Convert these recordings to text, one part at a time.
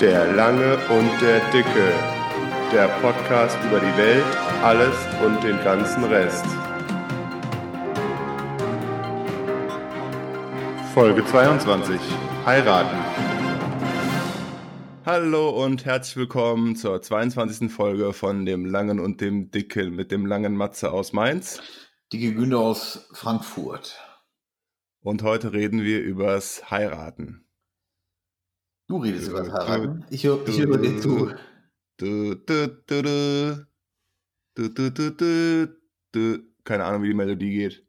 Der Lange und der Dicke. Der Podcast über die Welt, alles und den ganzen Rest. Folge 22. Heiraten. Hallo und herzlich willkommen zur 22. Folge von dem Langen und dem Dicken mit dem langen Matze aus Mainz. Dicke Günde aus Frankfurt. Und heute reden wir übers Heiraten. Du redest über das Heiraten. Ich, hör, ich höre dir zu. Du, du, du, du. Du, du, du, du, du. Keine Ahnung, wie die Melodie geht.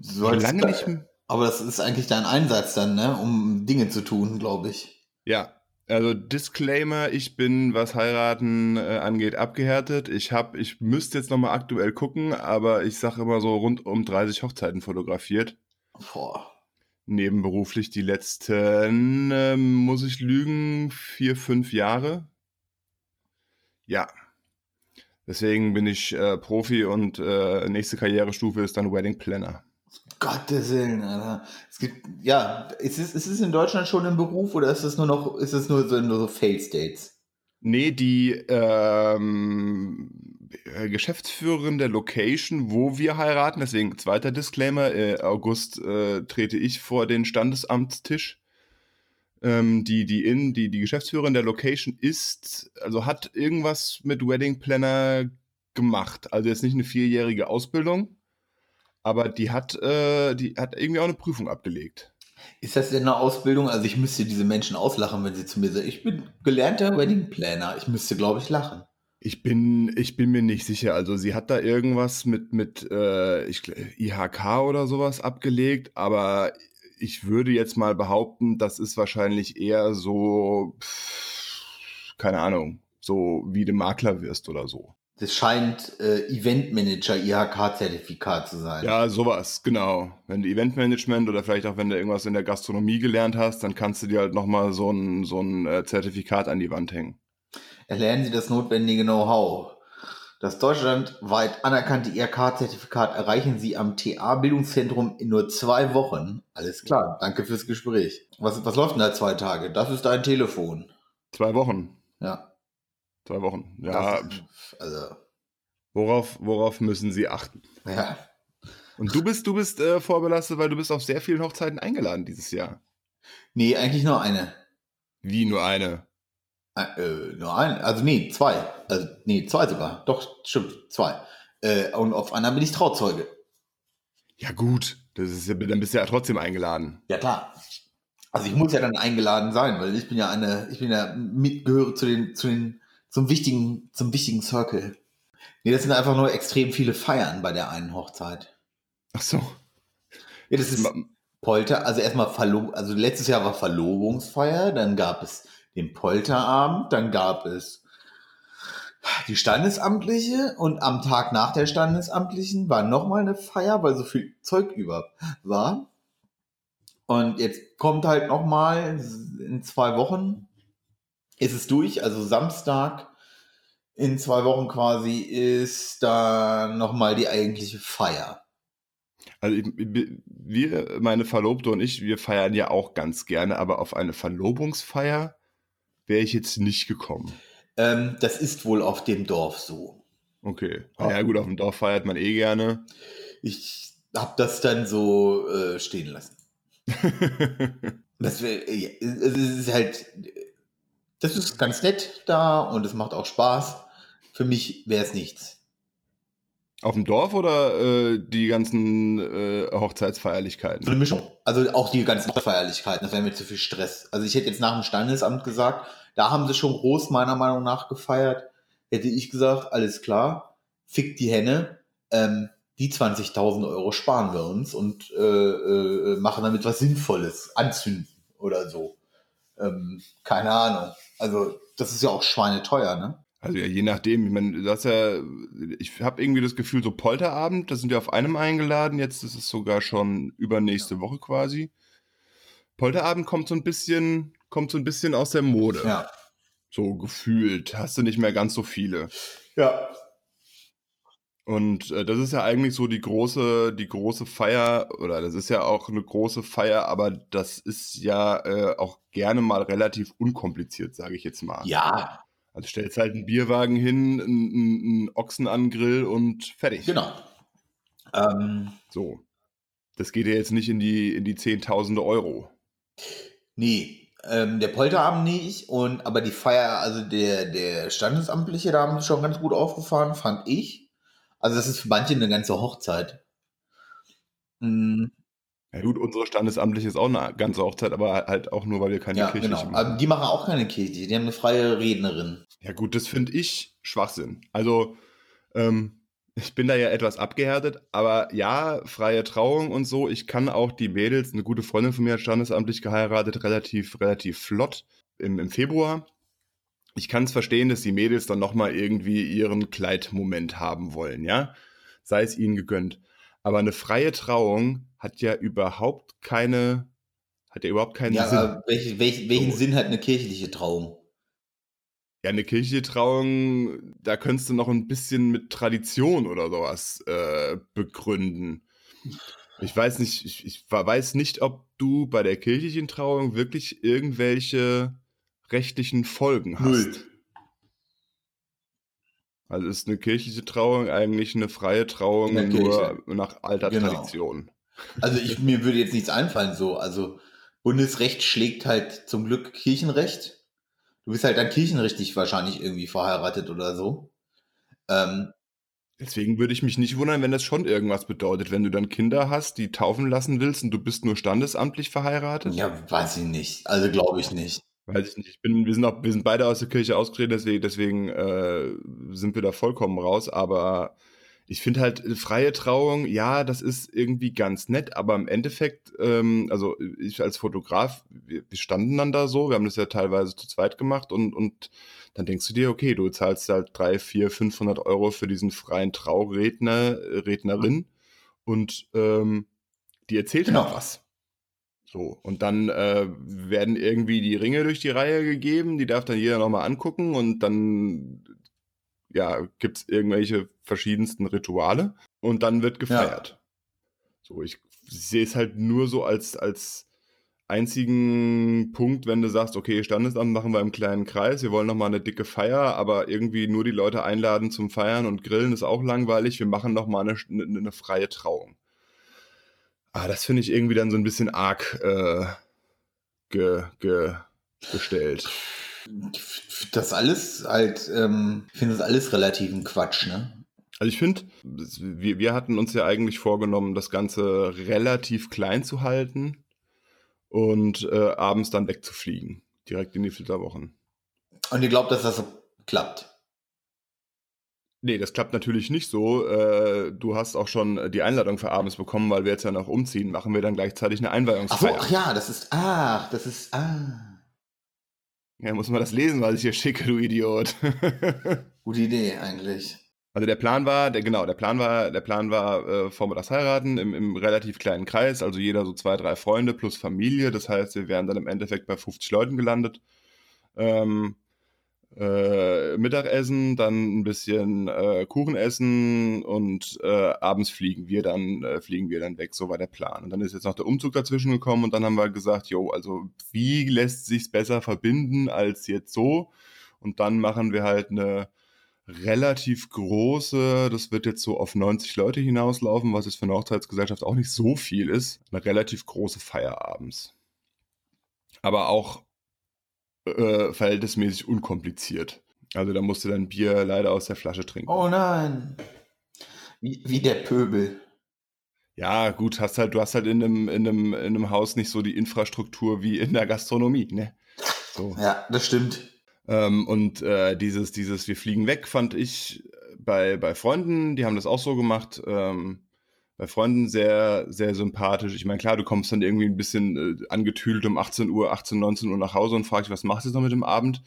Sollst lange nicht Aber das ist eigentlich dein Einsatz dann, ne? um Dinge zu tun, glaube ich. Ja, also Disclaimer, ich bin, was Heiraten äh, angeht, abgehärtet. Ich habe, ich müsste jetzt nochmal aktuell gucken, aber ich sage immer so rund um 30 Hochzeiten fotografiert. Boah. Nebenberuflich die letzten, ähm, muss ich lügen, vier, fünf Jahre. Ja. Deswegen bin ich äh, Profi und äh, nächste Karrierestufe ist dann Wedding Planner. Gottes Willen, Alter. Es gibt, ja, ist es, ist es in Deutschland schon ein Beruf oder ist es nur noch, ist es nur so, nur so Fail States? Nee, die ähm, äh, Geschäftsführerin der Location, wo wir heiraten, deswegen zweiter Disclaimer, äh, August äh, trete ich vor den Standesamtstisch. Ähm, die, die, in, die, die Geschäftsführerin der Location ist, also hat irgendwas mit Wedding Planner gemacht. Also jetzt nicht eine vierjährige Ausbildung, aber die hat, äh, die hat irgendwie auch eine Prüfung abgelegt. Ist das denn eine Ausbildung? Also ich müsste diese Menschen auslachen, wenn sie zu mir sagen, ich bin gelernter Wedding Planner. Ich müsste, glaube ich, lachen. Ich bin, ich bin mir nicht sicher. Also sie hat da irgendwas mit, mit äh, ich, IHK oder sowas abgelegt, aber ich würde jetzt mal behaupten, das ist wahrscheinlich eher so, pff, keine Ahnung, so wie du Makler wirst oder so. Das scheint äh, Eventmanager IHK-Zertifikat zu sein. Ja, sowas, genau. Wenn du Eventmanagement oder vielleicht auch wenn du irgendwas in der Gastronomie gelernt hast, dann kannst du dir halt nochmal so ein, so ein äh, Zertifikat an die Wand hängen. Erlernen Sie das notwendige Know-how. Das deutschlandweit anerkannte IHK-Zertifikat erreichen Sie am TA-Bildungszentrum in nur zwei Wochen. Alles klar, danke fürs Gespräch. Was, was läuft denn da zwei Tage? Das ist dein Telefon. Zwei Wochen. Ja. Zwei Wochen. Ja, Das, also, worauf, worauf müssen sie achten? ja. Und du bist, du bist äh, vorbelastet, weil du bist auf sehr vielen Hochzeiten eingeladen dieses Jahr. Nee, eigentlich nur eine. Wie nur eine? Äh, nur eine. Also nee, zwei. Also, nee, zwei sogar. Doch, stimmt, zwei. Äh, und auf einer bin ich Trauzeuge. Ja gut, das ist ja, dann bist du ja trotzdem eingeladen. Ja, klar. Also ich muss ja dann eingeladen sein, weil ich bin ja eine, ich bin ja mit, gehöre zu den, zu den, zum wichtigen, zum wichtigen Circle. Nee, das sind einfach nur extrem viele Feiern bei der einen Hochzeit. Ach so. Ja, das ist Polter, also erstmal Verlob, also letztes Jahr war Verlobungsfeier, dann gab es den Polterabend, dann gab es die Standesamtliche und am Tag nach der Standesamtlichen war nochmal eine Feier, weil so viel Zeug über war. Und jetzt kommt halt nochmal in zwei Wochen ist es durch, also Samstag in zwei Wochen quasi ist dann nochmal die eigentliche Feier. Also ich, wir, meine Verlobte und ich, wir feiern ja auch ganz gerne, aber auf eine Verlobungsfeier wäre ich jetzt nicht gekommen. Ähm, das ist wohl auf dem Dorf so. Okay. Ja gut, auf dem Dorf feiert man eh gerne. Ich habe das dann so äh, stehen lassen. Das wär, ja, es ist halt, das ist ganz nett da und es macht auch Spaß. Für mich wäre es nichts. Auf dem Dorf oder äh, die ganzen äh, So Hochzeitsfeierlichkeiten? eine Mischung. Also auch die ganzen Feierlichkeiten, das wäre mir zu viel Stress. Also ich hätte jetzt nach dem Standesamt gesagt, da haben sie schon groß meiner Meinung nach gefeiert. Hätte ich gesagt, alles klar, fick die Henne, ähm, die 20.000 Euro sparen wir uns und äh, äh, machen damit was Sinnvolles, anzünden oder so. Ähm, keine Ahnung. Also das ist ja auch schweineteuer, ne? Also ja, je nachdem. Ich meine, das ist ja, ich habe irgendwie das Gefühl, so Polterabend, da sind wir auf einem eingeladen. Jetzt ist es sogar schon übernächste Woche quasi. Polterabend kommt so ein bisschen, kommt so ein bisschen aus der Mode. Ja. So gefühlt. Hast du nicht mehr ganz so viele. Ja. Und äh, das ist ja eigentlich so die große, die große Feier, oder das ist ja auch eine große Feier, aber das ist ja äh, auch gerne mal relativ unkompliziert, sage ich jetzt mal. Ja. Also stellst halt einen Bierwagen hin, einen, einen Ochsen an den Grill und fertig. Genau. Ähm, so. Das geht ja jetzt nicht in die, in die Zehntausende Euro. Nee, ähm, der Polterabend nicht, und aber die Feier, also der, der Standesamtliche, da haben sie schon ganz gut aufgefahren, fand ich. Also das ist für manche eine ganze Hochzeit. Mhm. Ja gut, unsere Standesamtliche ist auch eine ganze Hochzeit, aber halt auch nur, weil wir keine ja, kirchliche genau. machen. Aber die machen auch keine kirchliche, die haben eine freie Rednerin. Ja gut, das finde ich Schwachsinn. Also ähm, ich bin da ja etwas abgehärtet, aber ja, freie Trauung und so. Ich kann auch die Mädels, eine gute Freundin von mir hat standesamtlich geheiratet, relativ, relativ flott im, im Februar. Ich kann es verstehen, dass die Mädels dann nochmal irgendwie ihren Kleidmoment haben wollen, ja? Sei es ihnen gegönnt. Aber eine freie Trauung hat ja überhaupt keine, hat ja überhaupt keinen ja, Sinn. Welch, welch, welchen so. Sinn hat eine kirchliche Trauung? Ja, eine kirchliche Trauung, da könntest du noch ein bisschen mit Tradition oder sowas äh, begründen. Ich weiß nicht, ich, ich weiß nicht, ob du bei der kirchlichen Trauung wirklich irgendwelche rechtlichen Folgen hast. Null. Also ist eine kirchliche Trauung eigentlich eine freie Trauung nur nach alter genau. Tradition. Also ich, mir würde jetzt nichts einfallen so. Also Bundesrecht schlägt halt zum Glück Kirchenrecht. Du bist halt dann kirchenrechtlich wahrscheinlich irgendwie verheiratet oder so. Ähm, Deswegen würde ich mich nicht wundern, wenn das schon irgendwas bedeutet, wenn du dann Kinder hast, die taufen lassen willst und du bist nur standesamtlich verheiratet. Ja, weiß ich nicht. Also glaube ich nicht. Weiß ich nicht. Ich bin, wir sind auch, wir sind beide aus der Kirche ausgetreten, deswegen, deswegen äh, sind wir da vollkommen raus. Aber ich finde halt äh, freie Trauung, ja, das ist irgendwie ganz nett, aber im Endeffekt, ähm, also ich als Fotograf, wir, wir, standen dann da so, wir haben das ja teilweise zu zweit gemacht und, und dann denkst du dir, okay, du zahlst halt drei, vier, 500 Euro für diesen freien Trauredner, Rednerin und ähm, die erzählt genau. halt was. So, und dann äh, werden irgendwie die Ringe durch die Reihe gegeben, die darf dann jeder nochmal angucken und dann ja, gibt es irgendwelche verschiedensten Rituale und dann wird gefeiert. Ja. So, ich sehe es halt nur so als, als einzigen Punkt, wenn du sagst, okay, Standesamt machen wir im kleinen Kreis, wir wollen nochmal eine dicke Feier, aber irgendwie nur die Leute einladen zum Feiern und Grillen ist auch langweilig, wir machen nochmal eine, eine, eine freie Trauung. Ah, das finde ich irgendwie dann so ein bisschen arg äh, ge, ge, gestellt. Das alles halt, ähm, ich finde das alles relativ ein Quatsch, ne? Also ich finde, wir, wir hatten uns ja eigentlich vorgenommen, das Ganze relativ klein zu halten und äh, abends dann wegzufliegen, direkt in die Flitterwochen. Und ihr glaubt, dass das so klappt? Nee, das klappt natürlich nicht so. Äh, du hast auch schon die Einladung für abends bekommen, weil wir jetzt ja noch umziehen. Machen wir dann gleichzeitig eine Einweihungsfeier. Ach, ach ja, das ist, ach, das ist, ah. Ja, muss man das lesen, was ich hier schicke, du Idiot. Gute Idee eigentlich. Also der Plan war, der genau, der Plan war, der Plan war äh, vormittags heiraten im, im relativ kleinen Kreis, also jeder so zwei, drei Freunde plus Familie. Das heißt, wir wären dann im Endeffekt bei 50 Leuten gelandet. Ähm, äh, Mittagessen, dann ein bisschen äh, Kuchen essen und äh, abends fliegen wir dann äh, fliegen wir dann weg. So war der Plan. Und dann ist jetzt noch der Umzug dazwischen gekommen und dann haben wir gesagt, jo, also wie lässt sich's besser verbinden als jetzt so? Und dann machen wir halt eine relativ große, das wird jetzt so auf 90 Leute hinauslaufen, was jetzt für eine Hochzeitsgesellschaft auch nicht so viel ist, eine relativ große Feier abends. Aber auch äh, verhältnismäßig unkompliziert. Also da musst du dein Bier leider aus der Flasche trinken. Oh nein. Wie, wie der Pöbel. Ja, gut, hast halt, du hast halt in einem, in, einem, in einem Haus nicht so die Infrastruktur wie in der Gastronomie, ne? So. Ja, das stimmt. Ähm, und äh, dieses, dieses Wir fliegen weg fand ich bei, bei Freunden, die haben das auch so gemacht. Ähm, bei Freunden sehr, sehr sympathisch. Ich meine, klar, du kommst dann irgendwie ein bisschen äh, angetüdelt um 18 Uhr, 18, 19 Uhr nach Hause und fragst, was machst du jetzt noch mit dem Abend?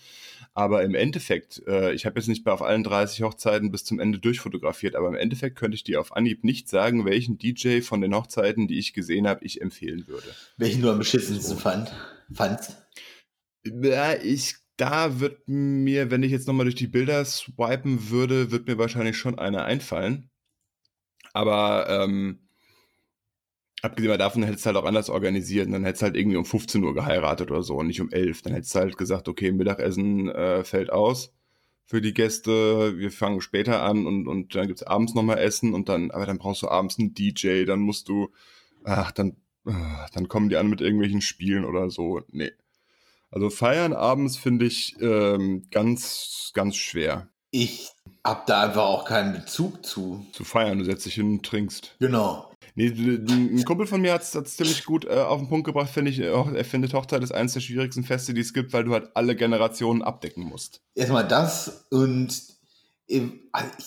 Aber im Endeffekt, äh, ich habe jetzt nicht bei auf allen 30 Hochzeiten bis zum Ende durchfotografiert, aber im Endeffekt könnte ich dir auf Anhieb nicht sagen, welchen DJ von den Hochzeiten, die ich gesehen habe, ich empfehlen würde. Welchen du am beschissensten fand, fandst? Ja, ich, da wird mir, wenn ich jetzt nochmal durch die Bilder swipen würde, wird mir wahrscheinlich schon einer einfallen. Aber ähm, abgesehen davon hättest du halt auch anders organisiert. Und dann hättest du halt irgendwie um 15 Uhr geheiratet oder so und nicht um 11. Dann hättest du halt gesagt, okay, Mittagessen äh, fällt aus für die Gäste. Wir fangen später an und, und dann gibt's abends nochmal Essen und dann, aber dann brauchst du abends einen DJ, dann musst du, ach, dann, ach, dann kommen die an mit irgendwelchen Spielen oder so. Nee. Also feiern abends finde ich ähm, ganz, ganz schwer. Ich hab da einfach auch keinen Bezug zu. Zu feiern, du setzt dich hin und trinkst. Genau. Nee, ein Kumpel von mir hat es ziemlich gut äh, auf den Punkt gebracht, finde ich. Er findet Hochzeit ist eines der schwierigsten Feste, die es gibt, weil du halt alle Generationen abdecken musst. Erstmal das und also ich,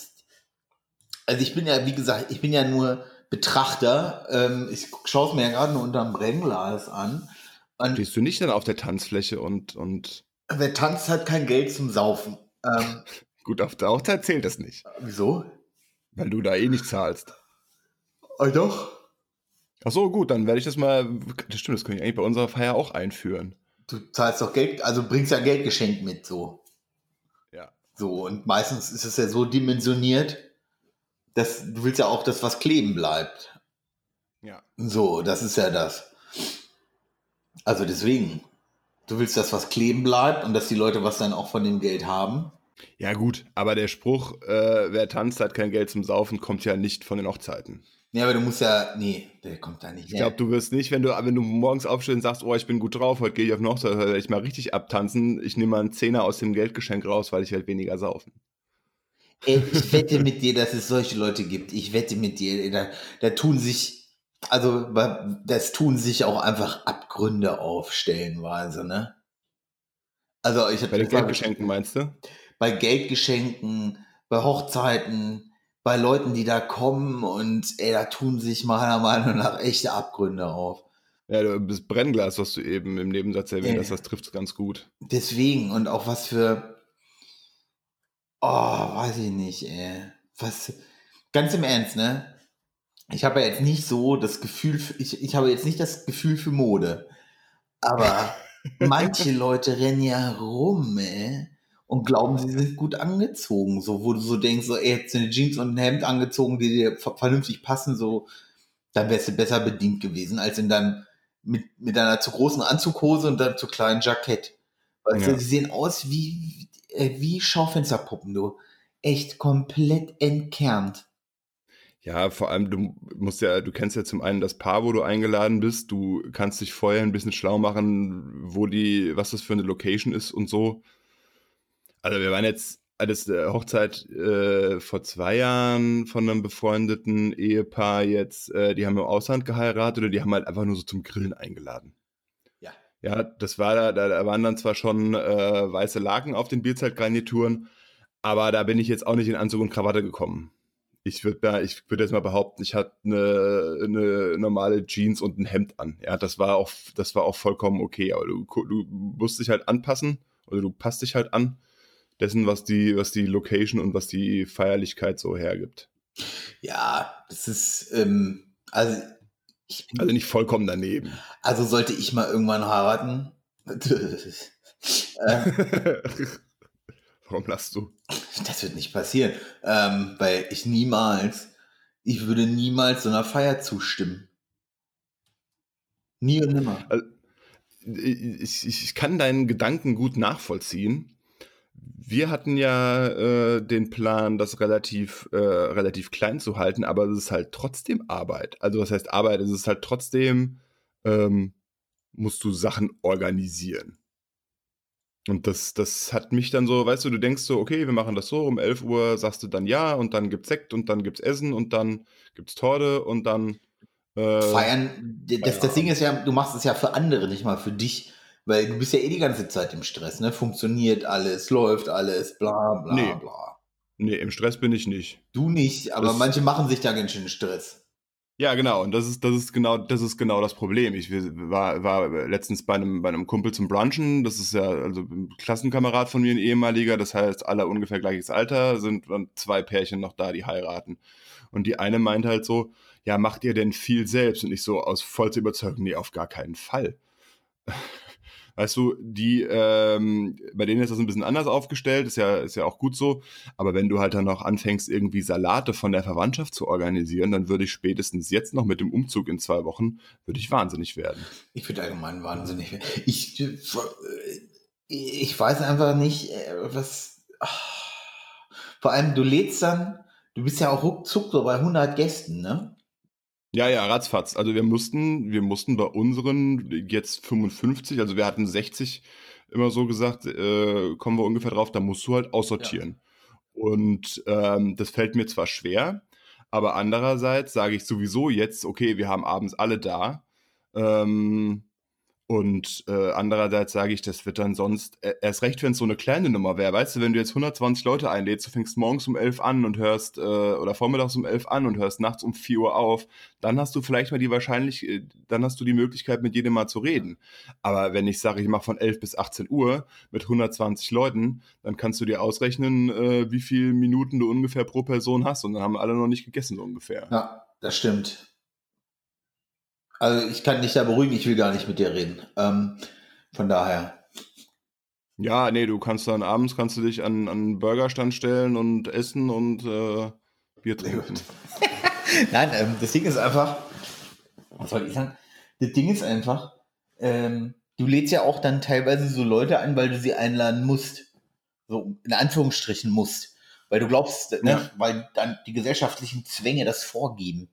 also ich bin ja, wie gesagt, ich bin ja nur Betrachter. Ähm, ich schaue es mir ja gerade nur unterm Brennglas an. Und Stehst du nicht dann auf der Tanzfläche und. und Wer tanzt, hat kein Geld zum Saufen. Ähm, Gut, auf der Hochzeit zählt das nicht. Wieso? Weil du da eh nicht zahlst. Oh, doch. Ach so, gut, dann werde ich das mal. Das stimmt, das könnte ich eigentlich bei unserer Feier auch einführen. Du zahlst doch Geld, also bringst ja ein Geldgeschenk mit, so. Ja. So, und meistens ist es ja so dimensioniert, dass du willst ja auch, dass was kleben bleibt. Ja. So, das ist ja das. Also deswegen, du willst, dass was kleben bleibt und dass die Leute was dann auch von dem Geld haben. Ja, gut, aber der Spruch, äh, wer tanzt, hat kein Geld zum Saufen, kommt ja nicht von den Hochzeiten. Ja, aber du musst ja, nee, der kommt da nicht. Ich glaube, du wirst nicht, wenn du, wenn du morgens aufstehst und sagst, oh, ich bin gut drauf, heute gehe ich auf eine Hochzeit, werde ich mal richtig abtanzen, ich nehme mal einen Zehner aus dem Geldgeschenk raus, weil ich halt weniger saufen. Ey, ich wette mit dir, dass es solche Leute gibt. Ich wette mit dir, da, da tun sich, also das tun sich auch einfach Abgründe auf, stellenweise, ne? Also ich Bei den Geldgeschenken meinst du? Bei Geldgeschenken, bei Hochzeiten, bei Leuten, die da kommen und ey, da tun sich meiner Meinung nach echte Abgründe auf. Ja, das Brennglas, was du eben im Nebensatz erwähnt hast, das trifft es ganz gut. Deswegen und auch was für, oh, weiß ich nicht, ey. Was, ganz im Ernst, ne? Ich habe ja jetzt nicht so das Gefühl, für, ich, ich habe jetzt nicht das Gefühl für Mode. Aber manche Leute rennen ja rum, ey und glauben, sie sind gut angezogen. So, wo du so denkst, so, ey, jetzt eine Jeans und ein Hemd angezogen, die dir vernünftig passen, so, dann wärst du besser bedient gewesen, als in deinem, mit, mit deiner zu großen Anzughose und deinem zu kleinen Jackett. Weißt ja. du, sie sehen aus wie, äh, wie Schaufensterpuppen, du. Echt komplett entkernt. Ja, vor allem, du musst ja, du kennst ja zum einen das Paar, wo du eingeladen bist, du kannst dich vorher ein bisschen schlau machen, wo die, was das für eine Location ist und so. Also wir waren jetzt alles äh, Hochzeit äh, vor zwei Jahren von einem befreundeten Ehepaar jetzt, äh, die haben im Ausland geheiratet oder die haben halt einfach nur so zum Grillen eingeladen. Ja. Ja, das war da, da, waren dann zwar schon äh, weiße Laken auf den Bierzeltgarnituren, aber da bin ich jetzt auch nicht in Anzug und Krawatte gekommen. Ich würde ich würd jetzt mal behaupten, ich hatte eine, eine normale Jeans und ein Hemd an. Ja, das war auch, das war auch vollkommen okay, aber du, du musst dich halt anpassen oder du passt dich halt an dessen, was die, was die Location und was die Feierlichkeit so hergibt. Ja, das ist, ähm, also, ich bin, also nicht vollkommen daneben. Also sollte ich mal irgendwann heiraten. äh, Warum lachst du? Das wird nicht passieren, ähm, weil ich niemals, ich würde niemals so einer Feier zustimmen. Nie und nimmer. Also, ich, ich, kann deinen Gedanken gut nachvollziehen. Wir hatten ja äh, den Plan, das relativ, äh, relativ klein zu halten, aber es ist halt trotzdem Arbeit. Also was heißt Arbeit? Es ist halt trotzdem, ähm, musst du Sachen organisieren. Und das, das hat mich dann so, weißt du, du denkst so, okay, wir machen das so, um 11 Uhr sagst du dann ja und dann gibt's Sekt und dann gibt's Essen und dann gibt's Torte und dann äh, Feiern. Das, das Ding ist ja, du machst es ja für andere, nicht mal für dich. Weil du bist ja eh die ganze Zeit im Stress, ne? Funktioniert alles, läuft alles, bla bla nee. bla. Nee, im Stress bin ich nicht. Du nicht, aber das manche machen sich da ganz schön Stress. Ja, genau. Und das ist, das ist genau, das ist genau das Problem. Ich war, war letztens bei einem, bei einem Kumpel zum Brunchen. Das ist ja also ein Klassenkamerad von mir, ein ehemaliger. Das heißt, alle ungefähr gleiches Alter sind dann zwei Pärchen noch da, die heiraten. Und die eine meint halt so, ja, macht ihr denn viel selbst? Und ich so aus vollster Überzeugung, nee, auf gar keinen Fall. Weißt du, die, ähm, bei denen ist das ein bisschen anders aufgestellt, ist ja, ist ja auch gut so. Aber wenn du halt dann noch anfängst, irgendwie Salate von der Verwandtschaft zu organisieren, dann würde ich spätestens jetzt noch mit dem Umzug in zwei Wochen, würde ich wahnsinnig werden. Ich würde allgemein wahnsinnig werden. Ich, ich weiß einfach nicht, äh, was. Vor allem, du lädst dann, du bist ja auch ruckzuck so bei 100 Gästen, ne? Ja, ja, ratzfatz. Also wir mussten, wir mussten bei unseren jetzt 55, also wir hatten 60 immer so gesagt, äh, kommen wir ungefähr drauf, da musst du halt aussortieren. Ja. Und ähm, das fällt mir zwar schwer, aber andererseits sage ich sowieso jetzt, okay, wir haben abends alle da. Ähm, und äh, andererseits sage ich, das wird dann sonst, äh, erst recht, wenn es so eine kleine Nummer wäre. Weißt du, wenn du jetzt 120 Leute einlädst, du fängst morgens um 11 an und hörst, äh, oder vormittags um 11 an und hörst nachts um 4 Uhr auf, dann hast du vielleicht mal die wahrscheinlich, äh, dann hast du die Möglichkeit, mit jedem mal zu reden. Aber wenn ich sage, ich mache von 11 bis 18 Uhr mit 120 Leuten, dann kannst du dir ausrechnen, äh, wie viele Minuten du ungefähr pro Person hast. Und dann haben alle noch nicht gegessen, so ungefähr. Ja, das stimmt. Also ich kann dich da beruhigen, ich will gar nicht mit dir reden. Ähm, von daher. Ja, nee, du kannst dann abends kannst du dich an, an einen Burgerstand stellen und essen und äh, Bier trinken. Nein, ähm, das Ding ist einfach, was soll ich sagen? Das Ding ist einfach, ähm, du lädst ja auch dann teilweise so Leute ein, weil du sie einladen musst. So in Anführungsstrichen musst. Weil du glaubst, ne, ja. weil dann die gesellschaftlichen Zwänge das vorgeben.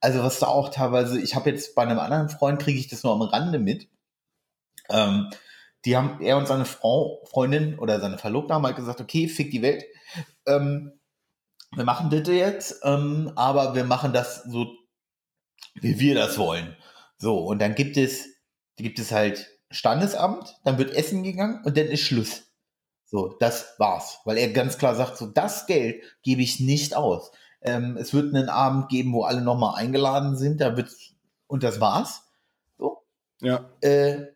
Also was da auch teilweise, ich habe jetzt bei einem anderen Freund, kriege ich das nur am Rande mit. Ähm, die haben, er und seine Frau, Freundin oder seine Verlobte haben halt gesagt, okay, fick die Welt. Ähm, wir machen das jetzt, ähm, aber wir machen das so, wie wir das wollen. So, und dann gibt es, gibt es halt Standesamt, dann wird Essen gegangen und dann ist Schluss. So, das war's. Weil er ganz klar sagt, so, das Geld gebe ich nicht aus. Ähm, es wird einen Abend geben, wo alle nochmal eingeladen sind. Da wird und das war's. So. Ja. Äh,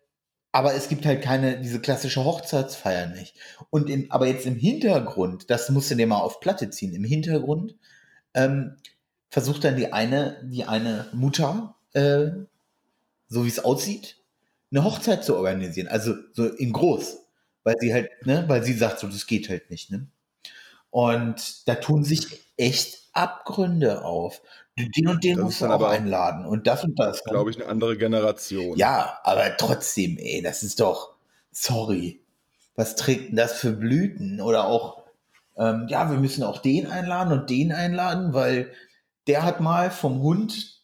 aber es gibt halt keine, diese klassische Hochzeitsfeier nicht. Und in, aber jetzt im Hintergrund, das musst du dir mal auf Platte ziehen, im Hintergrund ähm, versucht dann die eine, die eine Mutter, äh, so wie es aussieht, eine Hochzeit zu organisieren. Also so in groß. Weil sie halt, ne, weil sie sagt, so, das geht halt nicht, ne? Und da tun sich echt Abgründe auf. Den und den das musst du auch einladen und das und das. Ne? Glaube ich, eine andere Generation. Ja, aber trotzdem, ey, das ist doch, sorry, was trägt denn das für Blüten? Oder auch, ähm, ja, wir müssen auch den einladen und den einladen, weil der hat mal vom Hund,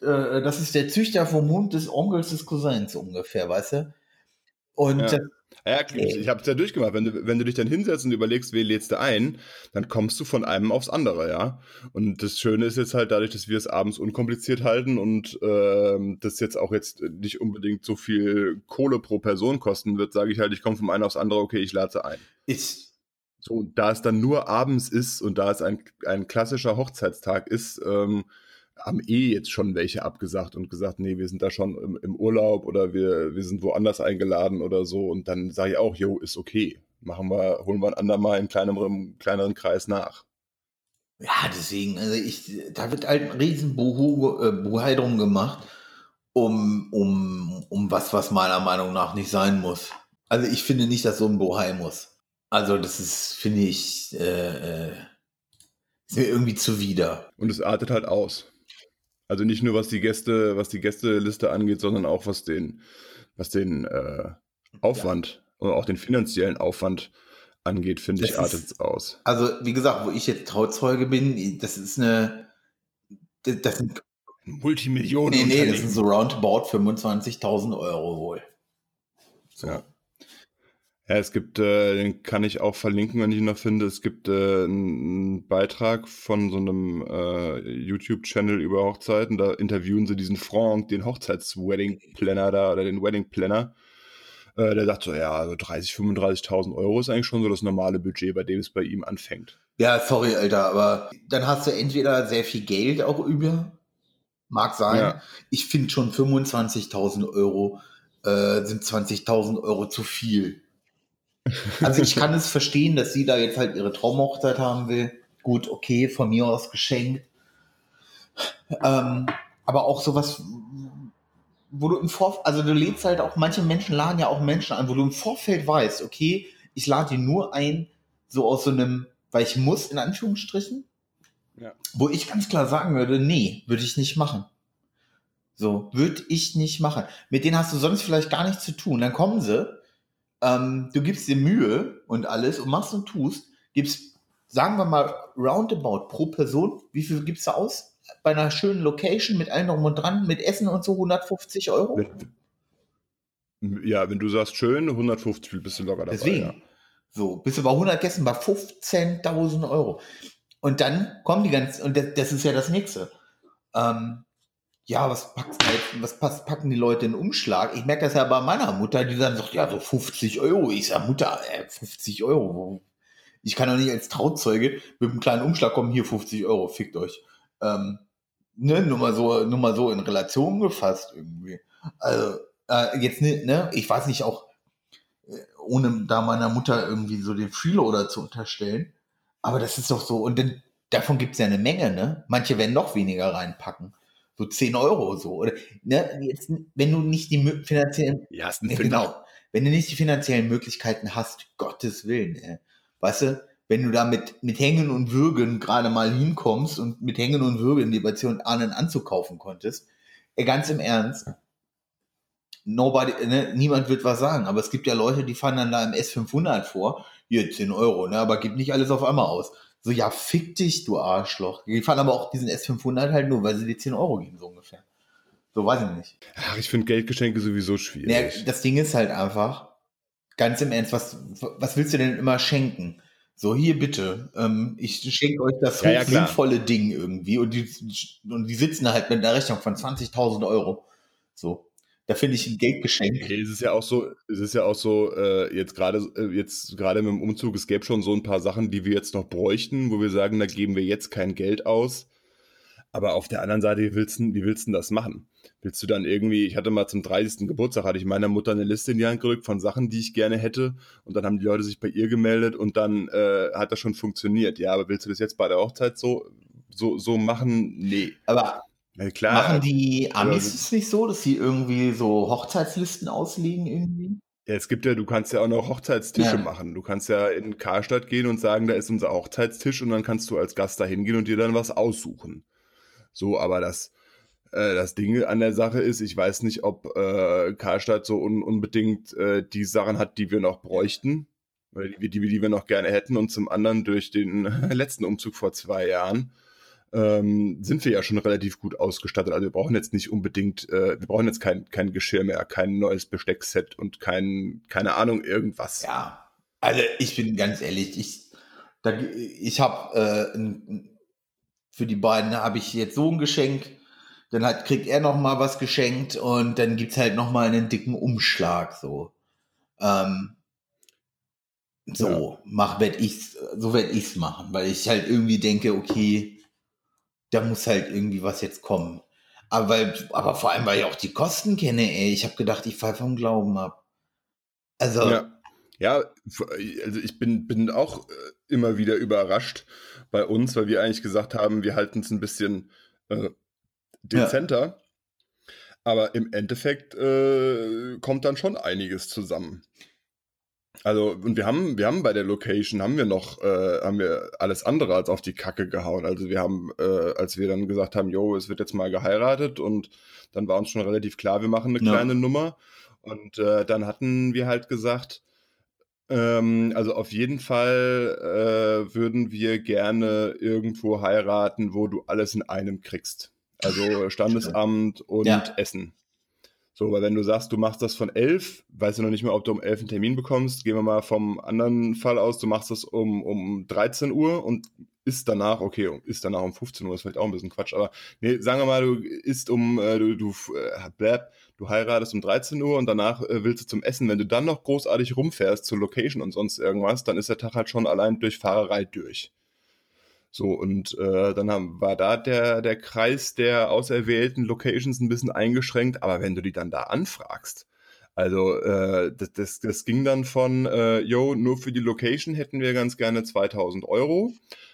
äh, das ist der Züchter vom Hund des Onkels des Cousins ungefähr, weißt du? Und ja. Ja, ich, ich habe es ja durchgemacht. Wenn du, wenn du dich dann hinsetzt und überlegst, wen lädst du ein, dann kommst du von einem aufs andere, ja. Und das Schöne ist jetzt halt dadurch, dass wir es abends unkompliziert halten und äh, das jetzt auch jetzt nicht unbedingt so viel Kohle pro Person kosten wird, sage ich halt, ich komme vom einen aufs andere, okay, ich lade ein. Ist so, da es dann nur abends ist und da es ein, ein klassischer Hochzeitstag ist, ähm, haben eh jetzt schon welche abgesagt und gesagt, nee, wir sind da schon im, im Urlaub oder wir, wir sind woanders eingeladen oder so. Und dann sage ich auch, jo, ist okay. Machen wir, holen wir ein andermal in kleinerem, kleineren Kreis nach. Ja, deswegen, also ich, da wird halt ein riesen Buhai äh, drum gemacht, um, um, um was, was meiner Meinung nach nicht sein muss. Also ich finde nicht, dass so ein Bohai muss. Also das ist, finde ich, äh, äh, ist mir irgendwie zuwider. Und es artet halt aus. Also nicht nur was die Gäste, was die Gästeliste angeht, sondern auch was den, was den äh, Aufwand ja. oder auch den finanziellen Aufwand angeht, finde ich, artet es aus. Also wie gesagt, wo ich jetzt Trauzeuge bin, das ist eine, das sind Multimillionen. Nee, nee, das sind so roundabout 25.000 Euro wohl. So. Ja. Ja, es gibt, äh, den kann ich auch verlinken, wenn ich ihn noch finde. Es gibt äh, einen Beitrag von so einem äh, YouTube-Channel über Hochzeiten. Da interviewen sie diesen Franck, den Hochzeits-Wedding-Planner da oder den Wedding-Planner. Äh, der sagt so, ja, also 30, 35.000 Euro ist eigentlich schon so das normale Budget, bei dem es bei ihm anfängt. Ja, sorry, Alter, aber dann hast du entweder sehr viel Geld auch über, mag sein. Ja. Ich finde schon 25.000 Euro äh, sind 20.000 Euro zu viel. Also ich kann es verstehen, dass sie da jetzt halt ihre Traumhochzeit haben will. Gut, okay, von mir aus geschenkt. Ähm, aber auch sowas, wo du im Vorfeld, also du lädst halt auch, manche Menschen laden ja auch Menschen an, wo du im Vorfeld weißt, okay, ich lade die nur ein, so aus so einem, weil ich muss, in Anführungsstrichen, ja. wo ich ganz klar sagen würde, nee, würde ich nicht machen. So, würde ich nicht machen. Mit denen hast du sonst vielleicht gar nichts zu tun. Dann kommen sie, ähm, du gibst dir Mühe und alles und machst und tust, gibst, sagen wir mal, roundabout pro Person, wie viel gibst du aus? Bei einer schönen Location mit allem drum und dran, mit Essen und so 150 Euro? Ja, wenn du sagst schön, 150 bist du locker dabei. Deswegen. Ja. So, bist du bei 100 Gästen bei 15.000 Euro. Und dann kommen die ganzen, und das, das ist ja das nächste. Ähm, ja, was, packst, was packen die Leute in den Umschlag? Ich merke das ja bei meiner Mutter, die dann sagt, ja, so 50 Euro. Ich sage, Mutter, äh, 50 Euro. Ich kann doch nicht als Trauzeuge mit einem kleinen Umschlag kommen, hier 50 Euro, fickt euch. Ähm, ne, nur mal so, nur mal so in Relation gefasst irgendwie. Also, äh, jetzt, ne, ne, ich weiß nicht, auch, äh, ohne da meiner Mutter irgendwie so den Freeloader zu unterstellen, aber das ist doch so, und denn, davon gibt es ja eine Menge, ne? Manche werden noch weniger reinpacken so 10 Euro so. Oder, ne, jetzt, wenn du nicht die finanziellen, ja, ne, genau, wenn du nicht die finanziellen Möglichkeiten hast, Gottes Willen, ey, weißt du, wenn du da mit, mit Hängen und Würgen gerade mal hinkommst und mit Hängen und Würgen die Version Ahnen anzukaufen konntest, ey, ganz im Ernst, nobody, ne, niemand wird was sagen, aber es gibt ja Leute, die fahren dann da im S500 vor, hier 10 Euro, ne, aber gib nicht alles auf einmal aus. So, ja, fick dich, du Arschloch. Die fahren aber auch diesen S500 halt nur, weil sie die 10 Euro geben, so ungefähr. So weiß ich nicht. Ach, ich finde Geldgeschenke sowieso schwierig. Naja, das Ding ist halt einfach, ganz im Ernst, was, was willst du denn immer schenken? So, hier bitte, ähm, ich schenke euch das ja, ja, sinnvolle Ding irgendwie und die, und die sitzen halt mit einer Rechnung von 20.000 Euro. So. Da finde ich ein Geldgeschenk. Okay, es ist ja auch so, es ist ja auch so, äh, jetzt gerade äh, jetzt gerade mit dem Umzug, es gäbe schon so ein paar Sachen, die wir jetzt noch bräuchten, wo wir sagen, da geben wir jetzt kein Geld aus. Aber auf der anderen Seite, wie willst, du, wie willst du das machen? Willst du dann irgendwie, ich hatte mal zum 30. Geburtstag, hatte ich meiner Mutter eine Liste in die Hand gerückt von Sachen, die ich gerne hätte. Und dann haben die Leute sich bei ihr gemeldet und dann äh, hat das schon funktioniert. Ja, aber willst du das jetzt bei der Hochzeit so, so, so machen? Nee. Aber ja, klar. Machen die Amis es nicht so, dass sie irgendwie so Hochzeitslisten auslegen irgendwie? Ja, es gibt ja, du kannst ja auch noch Hochzeitstische ja. machen. Du kannst ja in Karstadt gehen und sagen, da ist unser Hochzeitstisch und dann kannst du als Gast da hingehen und dir dann was aussuchen. So, aber das, äh, das Ding an der Sache ist, ich weiß nicht, ob äh, Karstadt so un unbedingt äh, die Sachen hat, die wir noch bräuchten, oder die, die, die wir noch gerne hätten und zum anderen durch den letzten Umzug vor zwei Jahren ähm, sind wir ja schon relativ gut ausgestattet. Also wir brauchen jetzt nicht unbedingt, äh, wir brauchen jetzt kein, kein Geschirr mehr, kein neues Besteckset und kein, keine Ahnung, irgendwas. Ja, also ich bin ganz ehrlich, ich, da, ich habe äh, für die beiden habe ich jetzt so ein Geschenk, dann hat, kriegt er noch mal was geschenkt und dann gibt es halt noch mal einen dicken Umschlag so. Ähm, so ja. mach werd ich's, so werde ich's machen, weil ich halt irgendwie denke, okay, da muss halt irgendwie was jetzt kommen. Aber, weil, aber vor allem, weil ich auch die Kosten kenne, ey. Ich habe gedacht, ich fall vom Glauben ab. Also. Ja. Ja, also ich bin, bin auch äh, immer wieder überrascht bei uns, weil wir eigentlich gesagt haben, wir halten es ein bisschen äh, dezenter. Ja. Aber im Endeffekt äh, kommt dann schon einiges zusammen. Also, und wir haben, wir haben bei der Location, haben wir noch, äh, haben wir alles andere als auf die Kacke gehauen. Also wir haben, äh, als wir dann gesagt haben, jo, es wird jetzt mal geheiratet und dann war uns schon relativ klar, wir machen eine ja. kleine Nummer. Und äh, dann hatten wir halt gesagt, ähm, also auf jeden Fall äh, würden wir gerne irgendwo heiraten, wo du alles in einem kriegst. Also Standesamt und ja. Essen. So, weil wenn du sagst, du machst das von elf, weißt du noch nicht mehr, ob du um elf einen Termin bekommst. Gehen wir mal vom anderen Fall aus, du machst das um, um 13 Uhr und ist danach, okay, ist danach um 15 Uhr, ist vielleicht auch ein bisschen Quatsch, aber nee, sagen wir mal, du isst um, äh, du, du, äh, blab, du heiratest um 13 Uhr und danach äh, willst du zum Essen. Wenn du dann noch großartig rumfährst zur Location und sonst irgendwas, dann ist der Tag halt schon allein durch Fahrerei durch. So, und äh, dann haben, war da der, der Kreis der auserwählten Locations ein bisschen eingeschränkt, aber wenn du die dann da anfragst, also äh, das, das, das ging dann von, äh, yo, nur für die Location hätten wir ganz gerne 2000 Euro,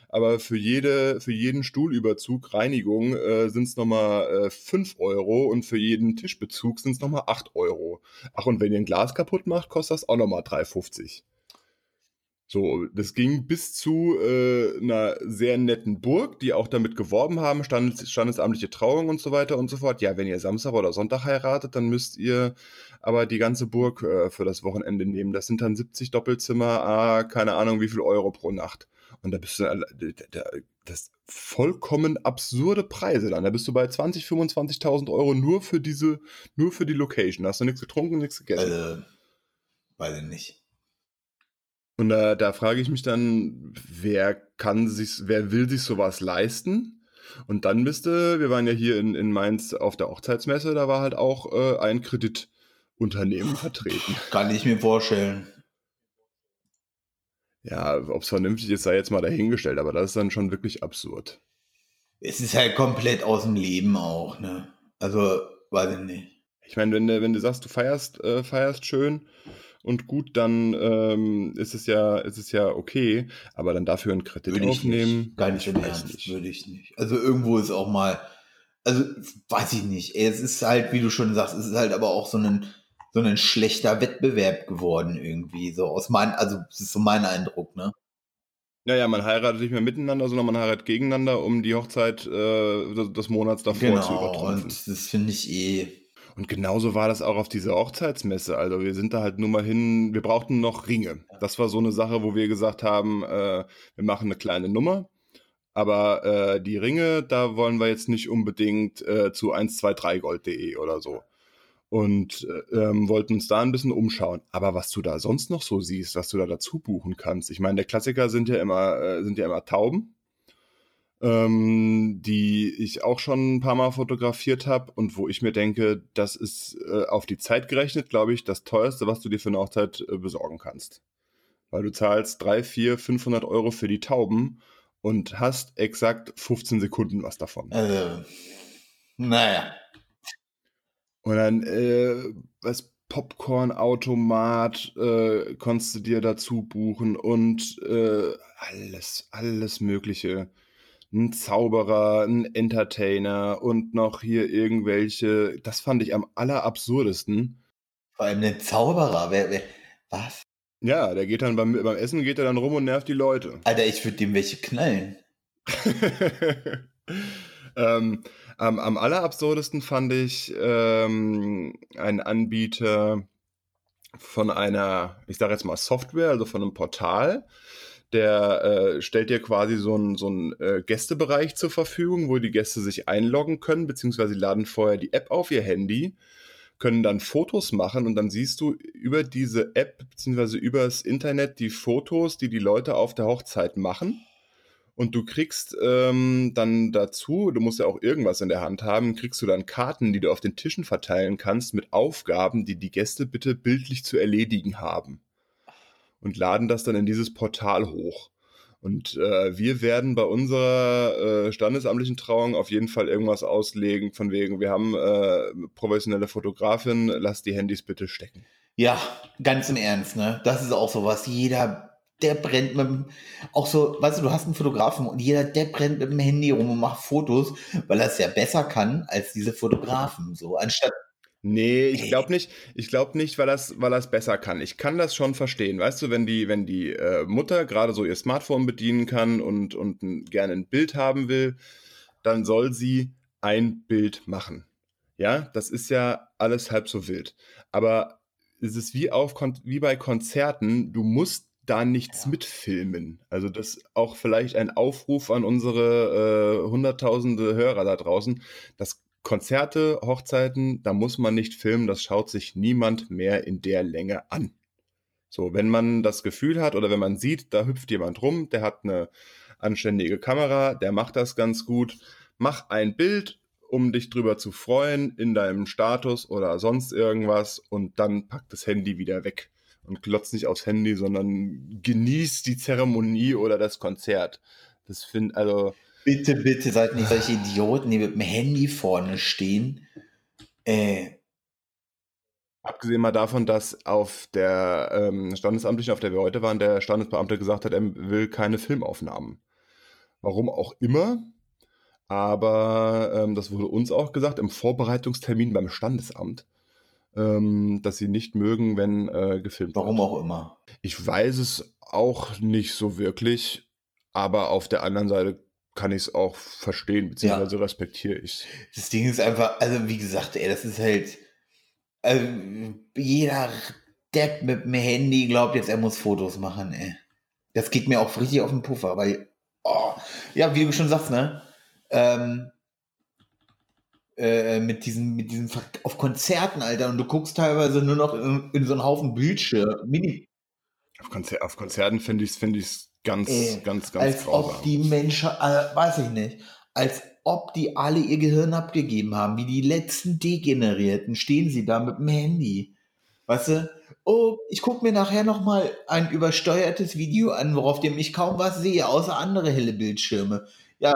aber für, jede, für jeden Stuhlüberzug, Reinigung, äh, sind es nochmal äh, 5 Euro und für jeden Tischbezug sind es nochmal 8 Euro. Ach, und wenn ihr ein Glas kaputt macht, kostet das auch nochmal 3,50. So, das ging bis zu äh, einer sehr netten Burg, die auch damit geworben haben, Standes, standesamtliche Trauung und so weiter und so fort. Ja, wenn ihr Samstag oder Sonntag heiratet, dann müsst ihr aber die ganze Burg äh, für das Wochenende nehmen. Das sind dann 70 Doppelzimmer, ah, keine Ahnung wie viel Euro pro Nacht. Und da bist du, das vollkommen absurde Preise dann. Da bist du bei 20, 25.000 Euro nur für diese, nur für die Location. Da hast du nichts getrunken, nichts gegessen. Äh, weiß ich nicht. Und da, da frage ich mich dann, wer kann sich, wer will sich sowas leisten? Und dann bist du, wir waren ja hier in, in Mainz auf der Hochzeitsmesse, da war halt auch äh, ein Kreditunternehmen vertreten. Kann ich mir vorstellen. Ja, ob es vernünftig ist, sei jetzt mal dahingestellt, aber das ist dann schon wirklich absurd. Es ist halt komplett aus dem Leben auch, ne? Also, weiß ich nicht. Ich meine, wenn, wenn du sagst, du feierst, äh, feierst schön, und gut, dann ähm, ist es ja, ist es ja okay, aber dann dafür einen Kredit würde aufnehmen. Nicht. Gar nicht Ernst, nicht. würde ich nicht. Also irgendwo ist auch mal, also weiß ich nicht. Es ist halt, wie du schon sagst, es ist halt aber auch so ein, so ein schlechter Wettbewerb geworden irgendwie. So aus mein, also das ist so mein Eindruck, ne? Ja, ja, man heiratet nicht mehr miteinander, sondern man heiratet gegeneinander, um die Hochzeit äh, des Monats davor genau, zu übertrumpfen. Und das finde ich eh und genauso war das auch auf dieser Hochzeitsmesse. Also wir sind da halt nur mal hin, wir brauchten noch Ringe. Das war so eine Sache, wo wir gesagt haben, äh, wir machen eine kleine Nummer. Aber äh, die Ringe, da wollen wir jetzt nicht unbedingt äh, zu 123gold.de oder so. Und äh, ähm, wollten uns da ein bisschen umschauen. Aber was du da sonst noch so siehst, was du da dazu buchen kannst. Ich meine, der Klassiker sind ja immer, äh, sind ja immer Tauben ähm, die ich auch schon ein paar Mal fotografiert habe und wo ich mir denke, das ist äh, auf die Zeit gerechnet, glaube ich, das teuerste, was du dir für eine Hochzeit äh, besorgen kannst. Weil du zahlst 3, 4, 500 Euro für die Tauben und hast exakt 15 Sekunden was davon. Also, naja. Und dann, äh, was Popcorn-Automat äh, konntest du dir dazu buchen und äh, alles, alles Mögliche ein Zauberer, ein Entertainer und noch hier irgendwelche. Das fand ich am allerabsurdesten. Vor allem ein Zauberer. Wer, wer, was? Ja, der geht dann beim, beim Essen geht er dann rum und nervt die Leute. Alter, ich würde dem welche knallen. ähm, am, am allerabsurdesten fand ich ähm, einen Anbieter von einer, ich sage jetzt mal Software, also von einem Portal, der äh, stellt dir quasi so einen so äh, Gästebereich zur Verfügung, wo die Gäste sich einloggen können, beziehungsweise laden vorher die App auf ihr Handy, können dann Fotos machen und dann siehst du über diese App, beziehungsweise übers Internet die Fotos, die die Leute auf der Hochzeit machen. Und du kriegst ähm, dann dazu, du musst ja auch irgendwas in der Hand haben, kriegst du dann Karten, die du auf den Tischen verteilen kannst mit Aufgaben, die die Gäste bitte bildlich zu erledigen haben und laden das dann in dieses Portal hoch. Und äh, wir werden bei unserer äh, standesamtlichen Trauung auf jeden Fall irgendwas auslegen, von wegen, wir haben äh, professionelle Fotografin, lass die Handys bitte stecken. Ja, ganz im Ernst, ne? Das ist auch so was. Jeder, der brennt mit auch so, weißt du, du hast einen Fotografen und jeder, der brennt mit dem Handy rum und macht Fotos, weil er es ja besser kann als diese Fotografen. So, anstatt Nee, ich glaube nicht. Ich glaube nicht, weil das, weil das besser kann. Ich kann das schon verstehen. Weißt du, wenn die, wenn die äh, Mutter gerade so ihr Smartphone bedienen kann und, und ein, gerne ein Bild haben will, dann soll sie ein Bild machen. Ja, das ist ja alles halb so wild. Aber es ist wie, auf, wie bei Konzerten, du musst da nichts ja. mitfilmen. Also das auch vielleicht ein Aufruf an unsere äh, hunderttausende Hörer da draußen. Das Konzerte, Hochzeiten, da muss man nicht filmen, das schaut sich niemand mehr in der Länge an. So, wenn man das Gefühl hat oder wenn man sieht, da hüpft jemand rum, der hat eine anständige Kamera, der macht das ganz gut, mach ein Bild, um dich drüber zu freuen in deinem Status oder sonst irgendwas und dann pack das Handy wieder weg und glotz nicht aufs Handy, sondern genieß die Zeremonie oder das Konzert. Das finde also Bitte, bitte seid nicht solche Idioten, die mit dem Handy vorne stehen. Äh. Abgesehen mal davon, dass auf der ähm, Standesamtlichen, auf der wir heute waren, der Standesbeamte gesagt hat, er will keine Filmaufnahmen. Warum auch immer. Aber ähm, das wurde uns auch gesagt im Vorbereitungstermin beim Standesamt, ähm, dass sie nicht mögen, wenn äh, gefilmt Warum wird. auch immer. Ich weiß es auch nicht so wirklich, aber auf der anderen Seite kann ich es auch verstehen, beziehungsweise ja. respektiere ich es. Das Ding ist einfach, also wie gesagt, ey, das ist halt, also jeder Depp mit dem Handy glaubt jetzt, er muss Fotos machen, ey. Das geht mir auch richtig auf den Puffer, weil, oh, ja, wie du schon sagst, ne? Ähm, äh, mit diesen, mit diesen, auf Konzerten, Alter, und du guckst teilweise nur noch in, in so einen Haufen Bildschirm, Mini. Auf, Konzer auf Konzerten finde ich es find ich's ganz, ey, ganz, ganz Als grausam. ob die Menschen, äh, weiß ich nicht, als ob die alle ihr Gehirn abgegeben haben, wie die letzten Degenerierten, stehen sie da mit dem Handy. Weißt du? Oh, ich gucke mir nachher nochmal ein übersteuertes Video an, worauf dem ich kaum was sehe, außer andere helle Bildschirme. Ja,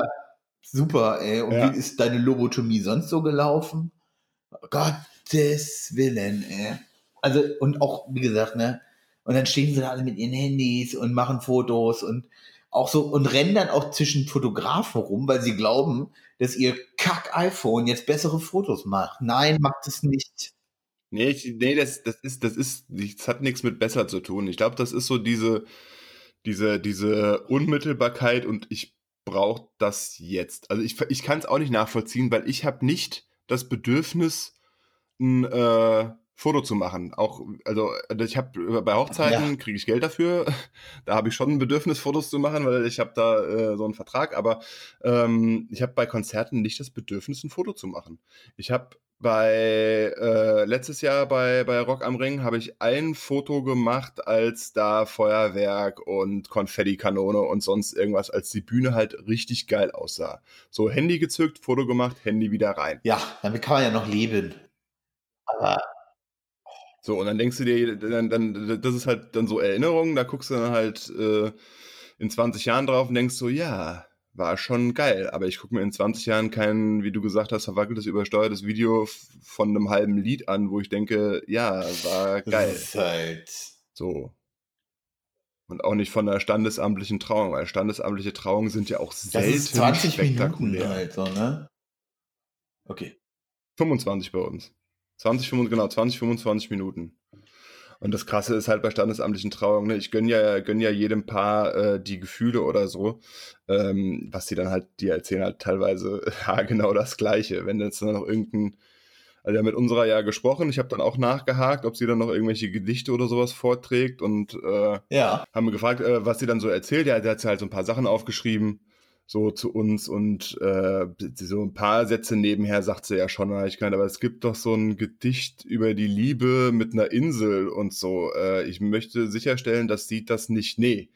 super, ey. Und ja. wie ist deine Lobotomie sonst so gelaufen? Gottes Willen, ey. Also, und auch, wie gesagt, ne? Und dann stehen sie da alle mit ihren Handys und machen Fotos und auch so und rennen dann auch zwischen Fotografen rum, weil sie glauben, dass ihr Kack-iPhone jetzt bessere Fotos macht. Nein, macht es nicht. Nee, ich, nee das, das, ist, das ist, das hat nichts mit besser zu tun. Ich glaube, das ist so diese, diese, diese Unmittelbarkeit und ich brauche das jetzt. Also ich, ich kann es auch nicht nachvollziehen, weil ich habe nicht das Bedürfnis, ein äh, Foto zu machen. Auch, also ich habe bei Hochzeiten ja. kriege ich Geld dafür. Da habe ich schon ein Bedürfnis, Fotos zu machen, weil ich habe da äh, so einen Vertrag. Aber ähm, ich habe bei Konzerten nicht das Bedürfnis, ein Foto zu machen. Ich habe bei äh, letztes Jahr bei, bei Rock am Ring habe ich ein Foto gemacht, als da Feuerwerk und Konfettikanone und sonst irgendwas, als die Bühne halt richtig geil aussah. So Handy gezückt, Foto gemacht, Handy wieder rein. Ja, damit kann man ja noch leben. Aber so, und dann denkst du dir, dann, dann, das ist halt dann so Erinnerungen, da guckst du dann halt äh, in 20 Jahren drauf und denkst so, ja, war schon geil. Aber ich gucke mir in 20 Jahren kein, wie du gesagt hast, verwackeltes, übersteuertes Video von einem halben Lied an, wo ich denke, ja, war geil. Das ist halt. So. Und auch nicht von einer standesamtlichen Trauung, weil standesamtliche Trauungen sind ja auch selten das ist 20 spektakulär. Minuten so, ne? Okay. 25 bei uns. 20, genau, 20, 25 Minuten. Und das Krasse ist halt bei standesamtlichen Trauungen, ne, ich gönne ja, gönn ja jedem Paar äh, die Gefühle oder so, ähm, was die dann halt, die erzählen halt teilweise ja, genau das Gleiche. Wenn jetzt dann noch irgendein, also ja mit unserer ja gesprochen, ich habe dann auch nachgehakt, ob sie dann noch irgendwelche Gedichte oder sowas vorträgt und äh, ja. haben mir gefragt, äh, was sie dann so erzählt. Ja, sie hat halt so ein paar Sachen aufgeschrieben so zu uns und äh, so ein paar Sätze nebenher sagt sie ja schon, ich kann, aber es gibt doch so ein Gedicht über die Liebe mit einer Insel und so. Äh, ich möchte sicherstellen, dass sie das nicht, nee.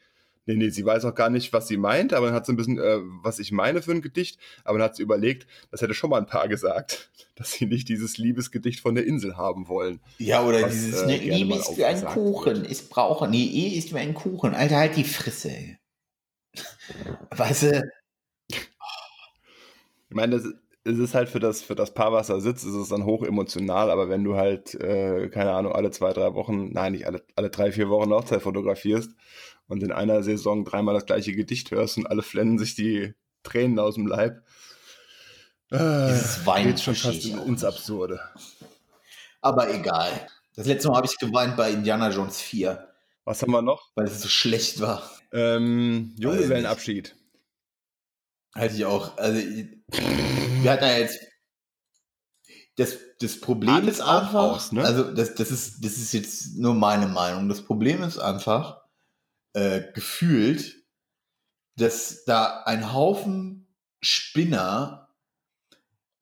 Nee, nee, sie weiß auch gar nicht, was sie meint, aber dann hat sie ein bisschen, äh, was ich meine für ein Gedicht, aber dann hat sie überlegt, das hätte schon mal ein paar gesagt, dass sie nicht dieses Liebesgedicht von der Insel haben wollen. Ja, oder was, dieses, äh, ne, Liebe ist wie ein Kuchen, wird. ich brauche, nee, Ehe ist wie ein Kuchen, Alter, halt die Frisse, ey. Weißt du, ich meine, das, es ist halt für das, für das Paar, was da sitzt, ist es dann hoch emotional, aber wenn du halt, äh, keine Ahnung, alle zwei, drei Wochen, nein, nicht alle, alle drei, vier Wochen Hochzeit fotografierst und in einer Saison dreimal das gleiche Gedicht hörst und alle flennen sich die Tränen aus dem Leib, äh, Dieses geht schon fast in, ins Absurde. Aber egal. Das letzte Mal habe ich geweint bei Indiana Jones 4. Was haben wir noch? Weil es so schlecht war. Ähm, Junggesellenabschied. Halte ich auch. Also, wir hatten ja jetzt. Das, das Problem Alles ist einfach. Aus, ne? Also, das, das, ist, das ist jetzt nur meine Meinung. Das Problem ist einfach, äh, gefühlt, dass da ein Haufen Spinner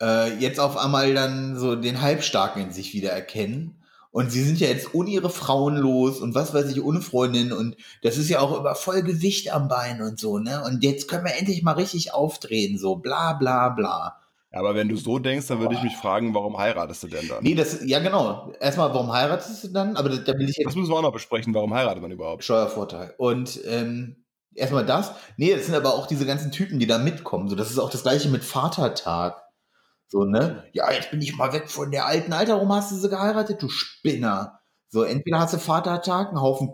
äh, jetzt auf einmal dann so den Halbstarken in sich wieder erkennen und sie sind ja jetzt ohne ihre Frauen los und was weiß ich, ohne Freundin und das ist ja auch über voll Gewicht am Bein und so, ne? Und jetzt können wir endlich mal richtig aufdrehen, so bla bla bla. Aber wenn du so denkst, dann würde ich mich fragen, warum heiratest du denn dann? Nee, das, ja genau. Erstmal, warum heiratest du dann? Aber da will ich jetzt. Das müssen wir auch noch besprechen, warum heiratet man überhaupt? Steuervorteil. Und ähm, erstmal das. Nee, das sind aber auch diese ganzen Typen, die da mitkommen. So, das ist auch das gleiche mit Vatertag. So, ne? Ja, jetzt bin ich mal weg von der alten Alter. Warum hast du sie geheiratet, du Spinner? So, entweder hast du Vatertag, einen Haufen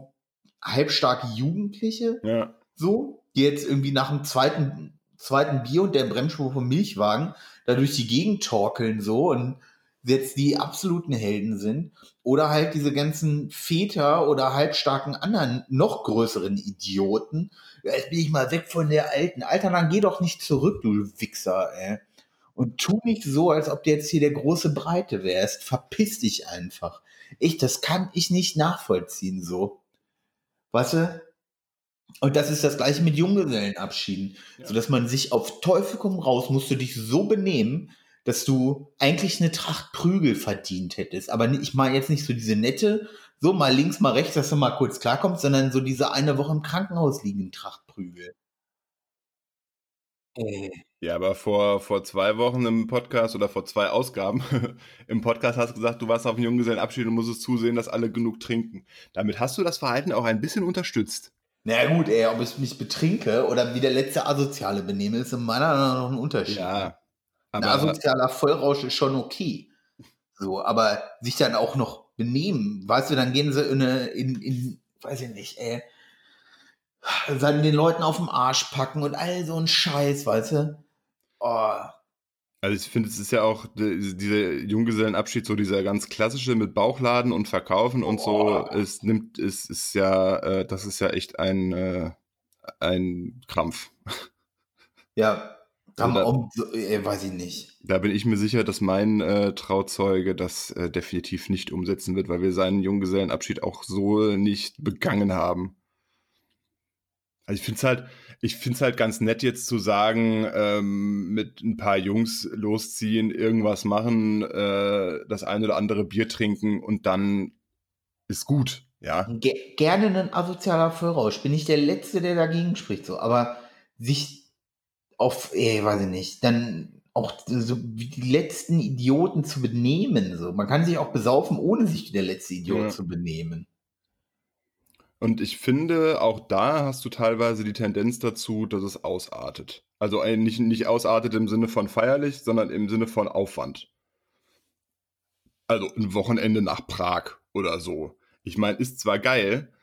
halbstarke Jugendliche, ja. so, die jetzt irgendwie nach dem zweiten zweiten Bier und der Bremsspur vom Milchwagen da durch die Gegend torkeln so und jetzt die absoluten Helden sind. Oder halt diese ganzen Väter oder halbstarken anderen, noch größeren Idioten. Ja, jetzt bin ich mal weg von der Alten. Alter, dann geh doch nicht zurück, du Wichser, ey. Und tu nicht so, als ob du jetzt hier der große Breite wärst. Verpiss dich einfach. Ich, das kann ich nicht nachvollziehen, so. Weißt du? Und das ist das gleiche mit Junggesellenabschieden. Ja. So dass man sich auf Teufel komm raus, musst du dich so benehmen, dass du eigentlich eine Tracht Prügel verdient hättest. Aber ich meine jetzt nicht so diese nette, so mal links, mal rechts, dass du mal kurz klarkommst, sondern so diese eine Woche im Krankenhaus liegenden Tracht Prügel. Äh. Ja, aber vor, vor zwei Wochen im Podcast oder vor zwei Ausgaben im Podcast hast du gesagt, du warst auf einem Junggesellenabschied und musstest zusehen, dass alle genug trinken. Damit hast du das Verhalten auch ein bisschen unterstützt. Na naja, gut, ey, ob ich mich betrinke oder wie der letzte Asoziale benehme, ist in meiner Meinung noch ein Unterschied. Ja. Aber, ein asozialer Vollrausch ist schon okay. So, aber sich dann auch noch benehmen, weißt du, dann gehen sie in, eine, in, in weiß ich nicht, ey, dann den Leuten auf den Arsch packen und all so ein Scheiß, weißt du? Oh. Also ich finde, es ist ja auch dieser Junggesellenabschied, so dieser ganz klassische mit Bauchladen und Verkaufen und oh. so, es nimmt, es ist ja, äh, das ist ja echt ein, äh, ein Krampf. Ja, also auch, äh, weiß ich nicht. Da bin ich mir sicher, dass mein äh, Trauzeuge das äh, definitiv nicht umsetzen wird, weil wir seinen Junggesellenabschied auch so nicht begangen haben. Also ich finde es halt, ich finde es halt ganz nett jetzt zu sagen, ähm, mit ein paar Jungs losziehen, irgendwas machen, äh, das eine oder andere Bier trinken und dann ist gut, ja. Ge gerne ein asozialer Vollrausch. Bin ich der Letzte, der dagegen spricht, so. Aber sich auf, ey, weiß ich nicht, dann auch so wie die letzten Idioten zu benehmen, so. Man kann sich auch besaufen, ohne sich wie der letzte Idiot ja. zu benehmen. Und ich finde, auch da hast du teilweise die Tendenz dazu, dass es ausartet. Also nicht, nicht ausartet im Sinne von feierlich, sondern im Sinne von Aufwand. Also ein Wochenende nach Prag oder so. Ich meine, ist zwar geil,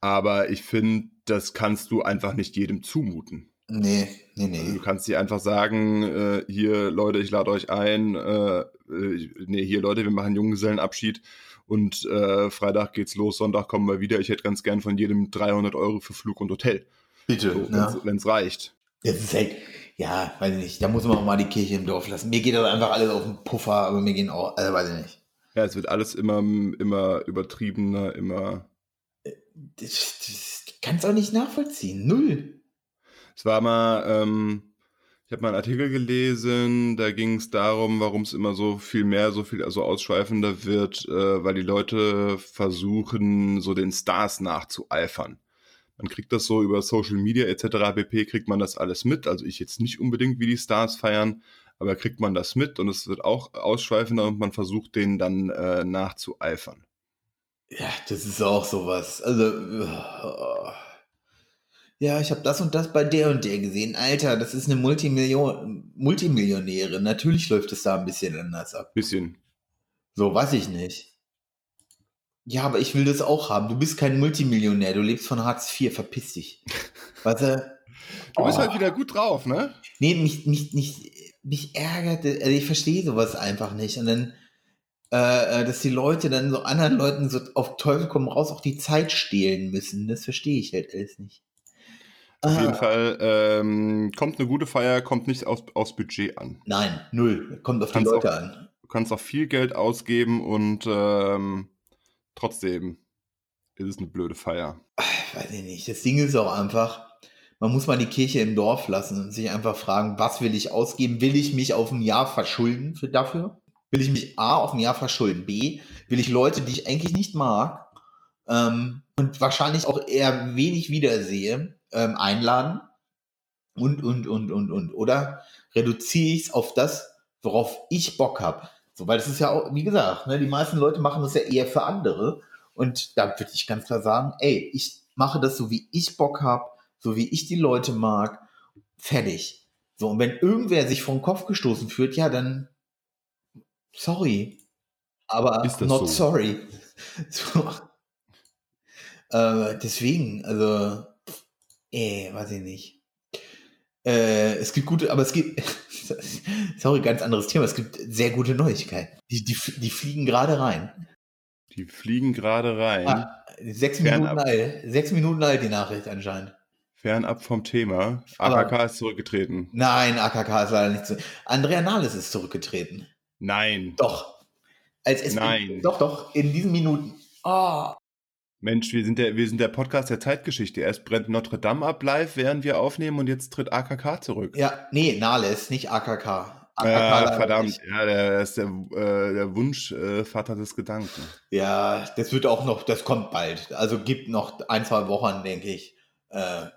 aber ich finde, das kannst du einfach nicht jedem zumuten. Nee, nee, nee. Du kannst dir einfach sagen, äh, hier Leute, ich lade euch ein, äh, äh nee, hier Leute, wir machen Junggesellenabschied und äh, Freitag geht's los, Sonntag kommen wir wieder. Ich hätte ganz gern von jedem 300 Euro für Flug und Hotel. Bitte, so, ja. wenn es reicht. Das ist halt, ja, weiß ich nicht. Da muss man auch mal die Kirche im Dorf lassen. Mir geht das einfach alles auf den Puffer, aber mir gehen auch, also weiß ich nicht. Ja, es wird alles immer, immer übertriebener, immer. Das, das kannst auch nicht nachvollziehen. Null. Es war mal, ähm, ich habe mal einen Artikel gelesen, da ging es darum, warum es immer so viel mehr, so viel also ausschweifender wird, äh, weil die Leute versuchen, so den Stars nachzueifern. Man kriegt das so über Social Media etc. pp. kriegt man das alles mit. Also ich jetzt nicht unbedingt wie die Stars feiern, aber kriegt man das mit und es wird auch ausschweifender und man versucht denen dann äh, nachzueifern. Ja, das ist auch sowas. Also oh ja, ich habe das und das bei der und der gesehen. Alter, das ist eine Multimillion Multimillionäre. Natürlich läuft es da ein bisschen anders ab. Bisschen. So, weiß ich nicht. Ja, aber ich will das auch haben. Du bist kein Multimillionär, du lebst von Hartz IV, verpiss dich. Weißt du? Du bist halt oh. wieder gut drauf, ne? Nee, mich, mich, mich, mich ärgert, also ich verstehe sowas einfach nicht. Und dann, äh, äh, dass die Leute dann so anderen Leuten so auf Teufel kommen raus auch die Zeit stehlen müssen, das verstehe ich halt alles nicht. Auf jeden Fall ähm, kommt eine gute Feier, kommt nicht aus, aufs Budget an. Nein, null. Kommt auf die Leute auch, an. Du kannst auch viel Geld ausgeben und ähm, trotzdem ist es eine blöde Feier. Ich weiß ich nicht. Das Ding ist auch einfach, man muss mal die Kirche im Dorf lassen und sich einfach fragen, was will ich ausgeben? Will ich mich auf ein Jahr verschulden für dafür? Will ich mich A auf ein Jahr verschulden? B, will ich Leute, die ich eigentlich nicht mag ähm, und wahrscheinlich auch eher wenig wiedersehe, ähm, einladen und, und, und, und, und. Oder reduziere ich es auf das, worauf ich Bock habe. So, weil das ist ja auch, wie gesagt, ne, die meisten Leute machen das ja eher für andere. Und da würde ich ganz klar sagen, ey, ich mache das so, wie ich Bock habe, so wie ich die Leute mag, fertig. So, und wenn irgendwer sich vom Kopf gestoßen fühlt, ja, dann sorry. Aber not so? sorry. So. Äh, deswegen, also Äh, weiß ich nicht. Äh, es gibt gute, aber es gibt, sorry, ganz anderes Thema, es gibt sehr gute Neuigkeiten. Die, die, die fliegen gerade rein. Die fliegen gerade rein. Ah, sechs, Minuten alt, sechs Minuten alt die Nachricht anscheinend. Fernab vom Thema. AKK aber, ist zurückgetreten. Nein, AKK ist leider nicht zurückgetreten. Andrea Nahles ist zurückgetreten. Nein. Doch. Als es Nein. Doch, doch, in diesen Minuten. Oh. Mensch, wir sind, der, wir sind der Podcast der Zeitgeschichte. Erst brennt Notre Dame ab live, während wir aufnehmen und jetzt tritt AKK zurück. Ja, nee, Nahles, nicht AKK. AKK ja, verdammt, nicht. ja, der ist der, äh, der Wunschvater äh, des Gedanken. Ja, das wird auch noch, das kommt bald. Also gibt noch ein, zwei Wochen, denke ich. Äh,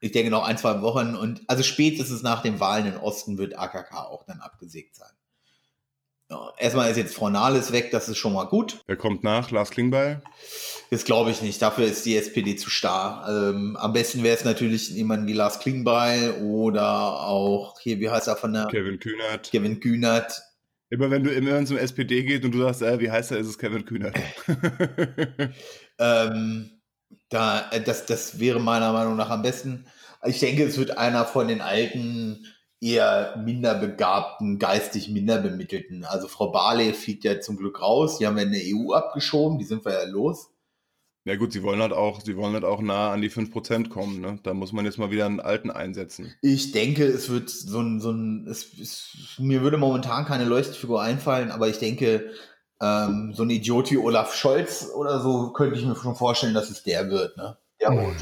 ich denke noch ein, zwei Wochen und also spätestens nach den Wahlen im Osten wird AKK auch dann abgesägt sein. Erstmal ist jetzt Frau Nahles weg, das ist schon mal gut. Wer kommt nach? Lars Klingbeil? Das glaube ich nicht. Dafür ist die SPD zu starr. Ähm, am besten wäre es natürlich jemand wie Lars Klingbeil oder auch hier, wie heißt er von der? Kevin Kühnert. Kevin Kühnert. Immer wenn du immer zum SPD geht und du sagst, äh, wie heißt er, ist es Kevin Kühnert. ähm, da, äh, das, das wäre meiner Meinung nach am besten. Ich denke, es wird einer von den alten, eher minder begabten, geistig minder bemittelten. Also Frau Barley fliegt ja zum Glück raus. Die haben ja in der EU abgeschoben, die sind wir ja los. Ja gut, sie wollen halt auch, sie wollen halt auch nah an die 5% kommen, ne? Da muss man jetzt mal wieder einen alten einsetzen. Ich denke, es wird so ein, so ein, es, es, mir würde momentan keine Leuchtfigur einfallen, aber ich denke, ähm, so ein Idioti Olaf Scholz oder so könnte ich mir schon vorstellen, dass es der wird, ne? Der holt.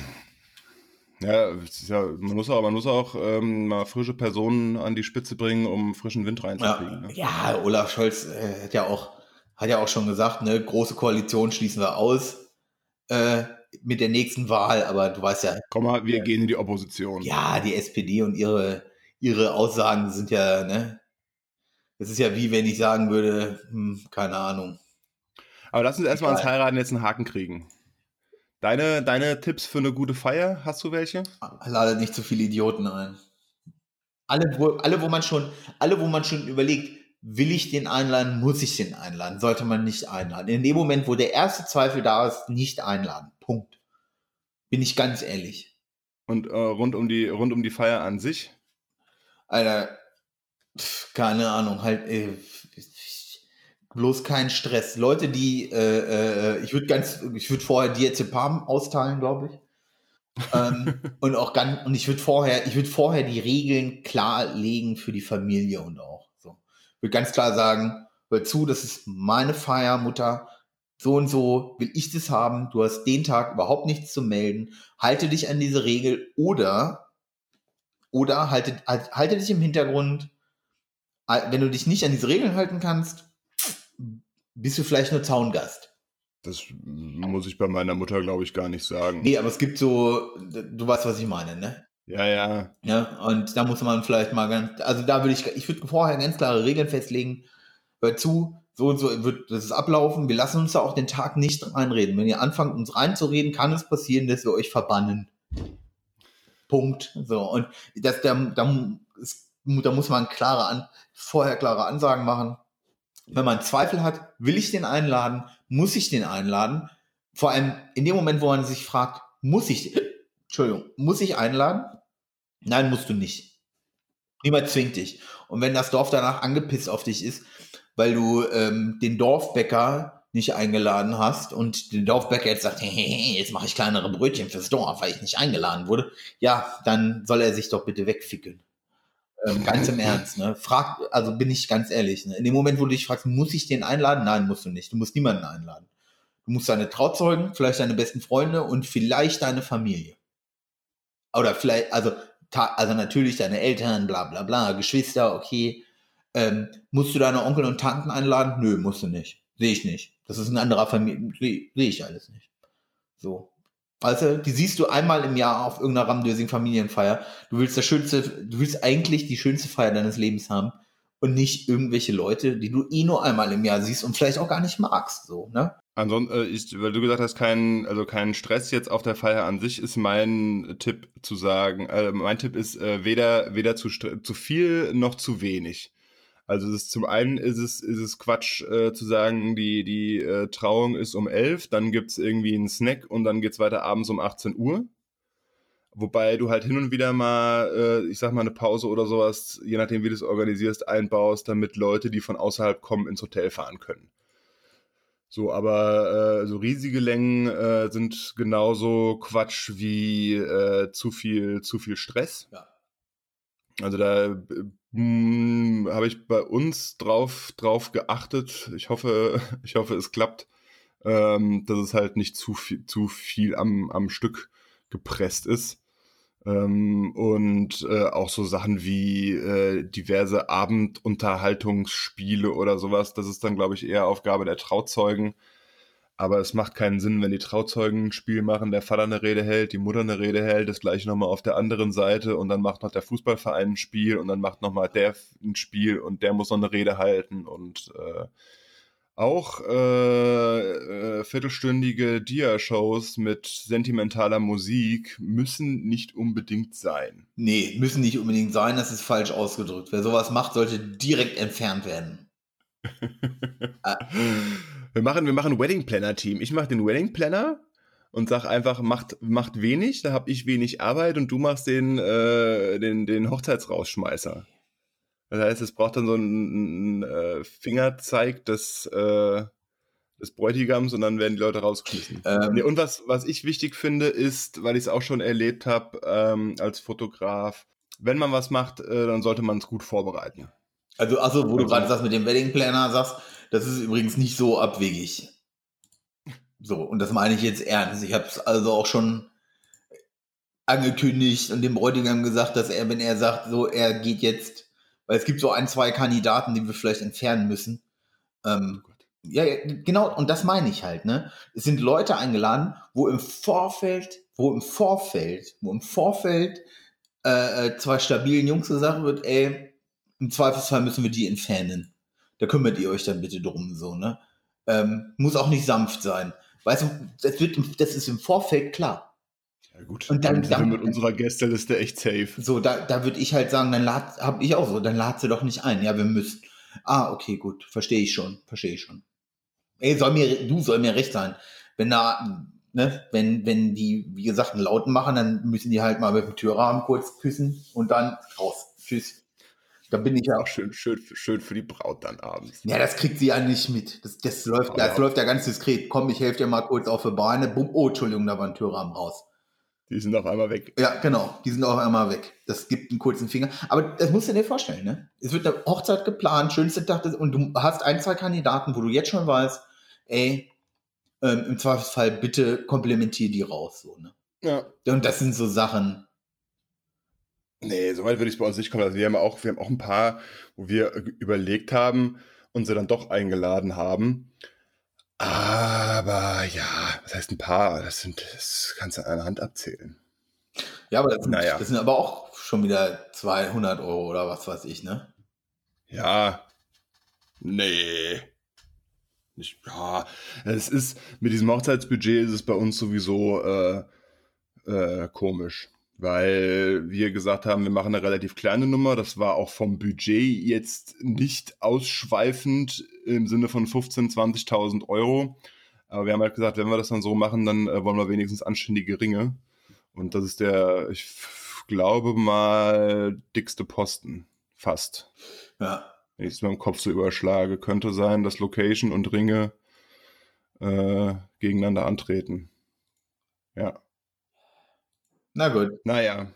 Ja, ja, man muss auch, man muss auch ähm, mal frische Personen an die Spitze bringen, um frischen Wind reinzukriegen. Ja, ne? ja Olaf Scholz äh, hat ja auch, hat ja auch schon gesagt, ne, große Koalition schließen wir aus äh, mit der nächsten Wahl, aber du weißt ja. Komm mal, wir äh, gehen in die Opposition. Ja, die SPD und ihre, ihre Aussagen sind ja, ne? Das ist ja wie wenn ich sagen würde, hm, keine Ahnung. Aber lass uns erstmal ans Heiraten jetzt einen Haken kriegen. Deine, deine Tipps für eine gute Feier, hast du welche? Lade nicht zu viele Idioten ein. Alle wo, alle, wo man schon, alle, wo man schon überlegt, will ich den einladen, muss ich den einladen, sollte man nicht einladen. In dem Moment, wo der erste Zweifel da ist, nicht einladen. Punkt. Bin ich ganz ehrlich. Und äh, rund, um die, rund um die Feier an sich? Alter, keine Ahnung, halt, äh, bloß kein Stress. Leute, die, äh, äh, ich würde ganz, ich würde vorher Diazepam austeilen, glaube ich. ähm, und auch ganz, und ich würde vorher, ich würde vorher die Regeln klarlegen für die Familie und auch will ganz klar sagen, hör zu, das ist meine Feier, Mutter. So und so will ich das haben. Du hast den Tag überhaupt nichts zu melden. Halte dich an diese Regel oder, oder halte, halte dich im Hintergrund. Wenn du dich nicht an diese Regeln halten kannst, bist du vielleicht nur Zaungast. Das muss ich bei meiner Mutter, glaube ich, gar nicht sagen. Nee, aber es gibt so, du weißt, was ich meine, ne? Ja, ja. Ja, und da muss man vielleicht mal ganz, also da würde ich, ich würde vorher ganz klare Regeln festlegen. Hört zu, so und so wird das ablaufen. Wir lassen uns da auch den Tag nicht reinreden. Wenn ihr anfangt, uns reinzureden, kann es passieren, dass wir euch verbannen. Punkt. So, und das, da, da, ist, da muss man klare an, vorher klare Ansagen machen. Wenn man Zweifel hat, will ich den einladen, muss ich den einladen? Vor allem in dem Moment, wo man sich fragt, muss ich, Entschuldigung, muss ich einladen? Nein, musst du nicht. Niemand zwingt dich. Und wenn das Dorf danach angepisst auf dich ist, weil du ähm, den Dorfbäcker nicht eingeladen hast und der Dorfbäcker jetzt sagt, hey, hey, jetzt mache ich kleinere Brötchen fürs Dorf, weil ich nicht eingeladen wurde, ja, dann soll er sich doch bitte wegfickeln. Ähm, ganz im Ernst, ne? Frag, also bin ich ganz ehrlich, ne? In dem Moment, wo du dich fragst, muss ich den einladen? Nein, musst du nicht. Du musst niemanden einladen. Du musst deine Trauzeugen, vielleicht deine besten Freunde und vielleicht deine Familie oder vielleicht, also, also natürlich deine Eltern, bla bla bla, Geschwister, okay. Ähm, musst du deine Onkel und Tanten einladen? Nö, musst du nicht. Sehe ich nicht. Das ist ein anderer Familie. Sehe seh ich alles nicht. So. Weißt du, die siehst du einmal im Jahr auf irgendeiner ramdösigen Familienfeier. Du willst das schönste, du willst eigentlich die schönste Feier deines Lebens haben und nicht irgendwelche Leute, die du eh nur einmal im Jahr siehst und vielleicht auch gar nicht magst, so, ne? Ansonsten, äh, weil du gesagt hast, kein, also kein Stress jetzt auf der Feier an sich, ist mein Tipp zu sagen, äh, mein Tipp ist äh, weder, weder zu, zu viel noch zu wenig. Also ist, zum einen ist es, ist es Quatsch äh, zu sagen, die, die äh, Trauung ist um elf, dann gibt's irgendwie einen Snack und dann geht's weiter abends um 18 Uhr. Wobei du halt hin und wieder mal, äh, ich sag mal, eine Pause oder sowas, je nachdem, wie du es organisierst, einbaust, damit Leute, die von außerhalb kommen, ins Hotel fahren können. So, aber äh, so riesige Längen äh, sind genauso Quatsch wie äh, zu viel, zu viel Stress. Ja. Also da hm, habe ich bei uns drauf, drauf geachtet. Ich hoffe, ich hoffe, es klappt, ähm, dass es halt nicht zu viel, zu viel am, am Stück gepresst ist. Ähm, und äh, auch so Sachen wie äh, diverse Abendunterhaltungsspiele oder sowas. Das ist dann, glaube ich, eher Aufgabe der Trauzeugen. Aber es macht keinen Sinn, wenn die Trauzeugen ein Spiel machen, der Vater eine Rede hält, die Mutter eine Rede hält, das gleiche nochmal auf der anderen Seite und dann macht noch der Fußballverein ein Spiel und dann macht nochmal der ein Spiel und der muss noch eine Rede halten und äh, auch äh, äh, viertelstündige Dia-Shows mit sentimentaler Musik müssen nicht unbedingt sein. Nee, müssen nicht unbedingt sein, das ist falsch ausgedrückt. Wer sowas macht, sollte direkt entfernt werden. ah. Wir machen, wir machen Wedding Planner Team. Ich mache den Wedding Planner und sag einfach, macht, macht wenig, da habe ich wenig Arbeit und du machst den, äh, den, den Hochzeitsrausschmeißer. Das heißt, es braucht dann so einen, einen äh, Fingerzeig des, äh, des Bräutigams und dann werden die Leute rausgeschmissen. Ähm, und was, was ich wichtig finde, ist, weil ich es auch schon erlebt habe ähm, als Fotograf, wenn man was macht, äh, dann sollte man es gut vorbereiten. Also, also wo du also gerade sagst mit dem Wedding Planner sagst, das ist übrigens nicht so abwegig. So, und das meine ich jetzt ernst. Ich habe es also auch schon angekündigt und dem Bräutigam gesagt, dass er, wenn er sagt, so, er geht jetzt weil es gibt so ein, zwei Kandidaten, die wir vielleicht entfernen müssen. Ähm, oh ja, genau, und das meine ich halt, ne? Es sind Leute eingeladen, wo im Vorfeld, wo im Vorfeld, wo im Vorfeld äh, äh, zwei stabilen Jungs gesagt wird, ey, im Zweifelsfall müssen wir die entfernen. Da kümmert ihr euch dann bitte drum, so, ne? Ähm, muss auch nicht sanft sein. Weißt du, das, wird, das ist im Vorfeld klar. Ja gut, und dann, dann sind wir mit unserer Gästeliste echt safe. So, da, da würde ich halt sagen, dann lad, hab ich auch so, dann lad sie doch nicht ein. Ja, wir müssen. Ah, okay, gut, verstehe ich schon, verstehe ich schon. Ey, soll mir, du soll mir recht sein. Wenn da, ne, wenn, wenn die, wie gesagt, einen Lauten machen, dann müssen die halt mal mit dem Türrahmen kurz küssen und dann raus. Tschüss. Da bin ich ja auch schön, schön, schön für die Braut dann abends. Ja, das kriegt sie ja nicht mit. Das, das läuft, das läuft ja ganz diskret. Komm, ich helfe dir mal kurz auf die Beine. Bumm, oh, Entschuldigung, da war ein Türrahmen raus. Die sind auf einmal weg. Ja, genau. Die sind auf einmal weg. Das gibt einen kurzen Finger. Aber das musst du dir vorstellen, ne? Es wird eine Hochzeit geplant, schönste Tag des, und du hast ein, zwei Kandidaten, wo du jetzt schon weißt, ey, ähm, im Zweifelsfall bitte komplementier die raus, so, ne? Ja. Und das sind so Sachen. Nee, soweit würde ich es bei uns nicht kommen. Also wir haben auch, wir haben auch ein paar, wo wir überlegt haben und sie dann doch eingeladen haben. Aber ja, was heißt ein paar? Das sind, das kannst du an einer Hand abzählen. Ja, aber das sind, naja. das sind aber auch schon wieder 200 Euro oder was weiß ich, ne? Ja, nee. Nicht, ja, es ist, mit diesem Hochzeitsbudget ist es bei uns sowieso äh, äh, komisch weil wir gesagt haben, wir machen eine relativ kleine Nummer. Das war auch vom Budget jetzt nicht ausschweifend im Sinne von 15.000, 20.000 Euro. Aber wir haben halt gesagt, wenn wir das dann so machen, dann äh, wollen wir wenigstens anständige Ringe. Und das ist der, ich glaube mal, dickste Posten. Fast. Ja. Wenn ich es mir im Kopf so überschlage, könnte sein, dass Location und Ringe äh, gegeneinander antreten. Ja. Na gut. Naja.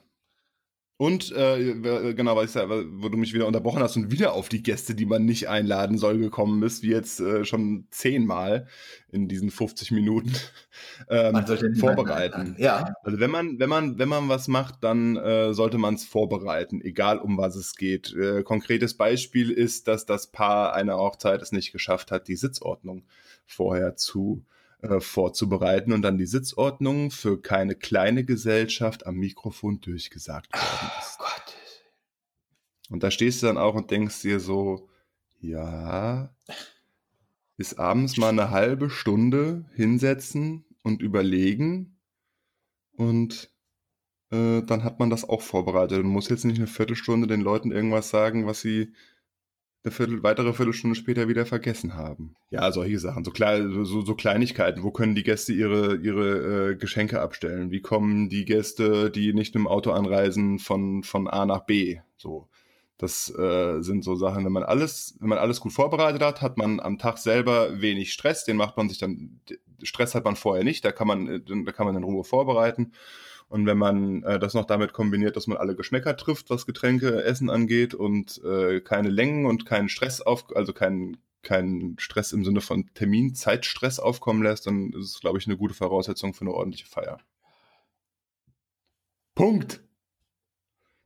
Und äh, genau, weil ich, wo du mich wieder unterbrochen hast und wieder auf die Gäste, die man nicht einladen soll, gekommen bist, wie jetzt äh, schon zehnmal in diesen 50 Minuten ähm, vorbereiten. Ja. Also wenn man, wenn man, wenn man was macht, dann äh, sollte man es vorbereiten, egal um was es geht. Äh, konkretes Beispiel ist, dass das Paar einer Hochzeit es nicht geschafft hat, die Sitzordnung vorher zu äh, vorzubereiten und dann die Sitzordnung für keine kleine Gesellschaft am Mikrofon durchgesagt worden ist. Oh Gott. Und da stehst du dann auch und denkst dir so, ja, ist abends mal eine halbe Stunde hinsetzen und überlegen und äh, dann hat man das auch vorbereitet und muss jetzt nicht eine Viertelstunde den Leuten irgendwas sagen, was sie eine Viertel, weitere Viertelstunde später wieder vergessen haben. Ja, solche Sachen, so, klein, so, so Kleinigkeiten. Wo können die Gäste ihre, ihre äh, Geschenke abstellen? Wie kommen die Gäste, die nicht mit dem Auto anreisen, von, von A nach B? So. Das äh, sind so Sachen, wenn man alles, wenn man alles gut vorbereitet hat, hat man am Tag selber wenig Stress. Den macht man sich dann, Stress hat man vorher nicht, da kann man, da kann man in Ruhe vorbereiten. Und wenn man äh, das noch damit kombiniert, dass man alle Geschmäcker trifft, was Getränke, Essen angeht und äh, keine Längen und keinen Stress auf, also keinen keinen Stress im Sinne von Termin, Zeitstress aufkommen lässt, dann ist es, glaube ich, eine gute Voraussetzung für eine ordentliche Feier. Punkt.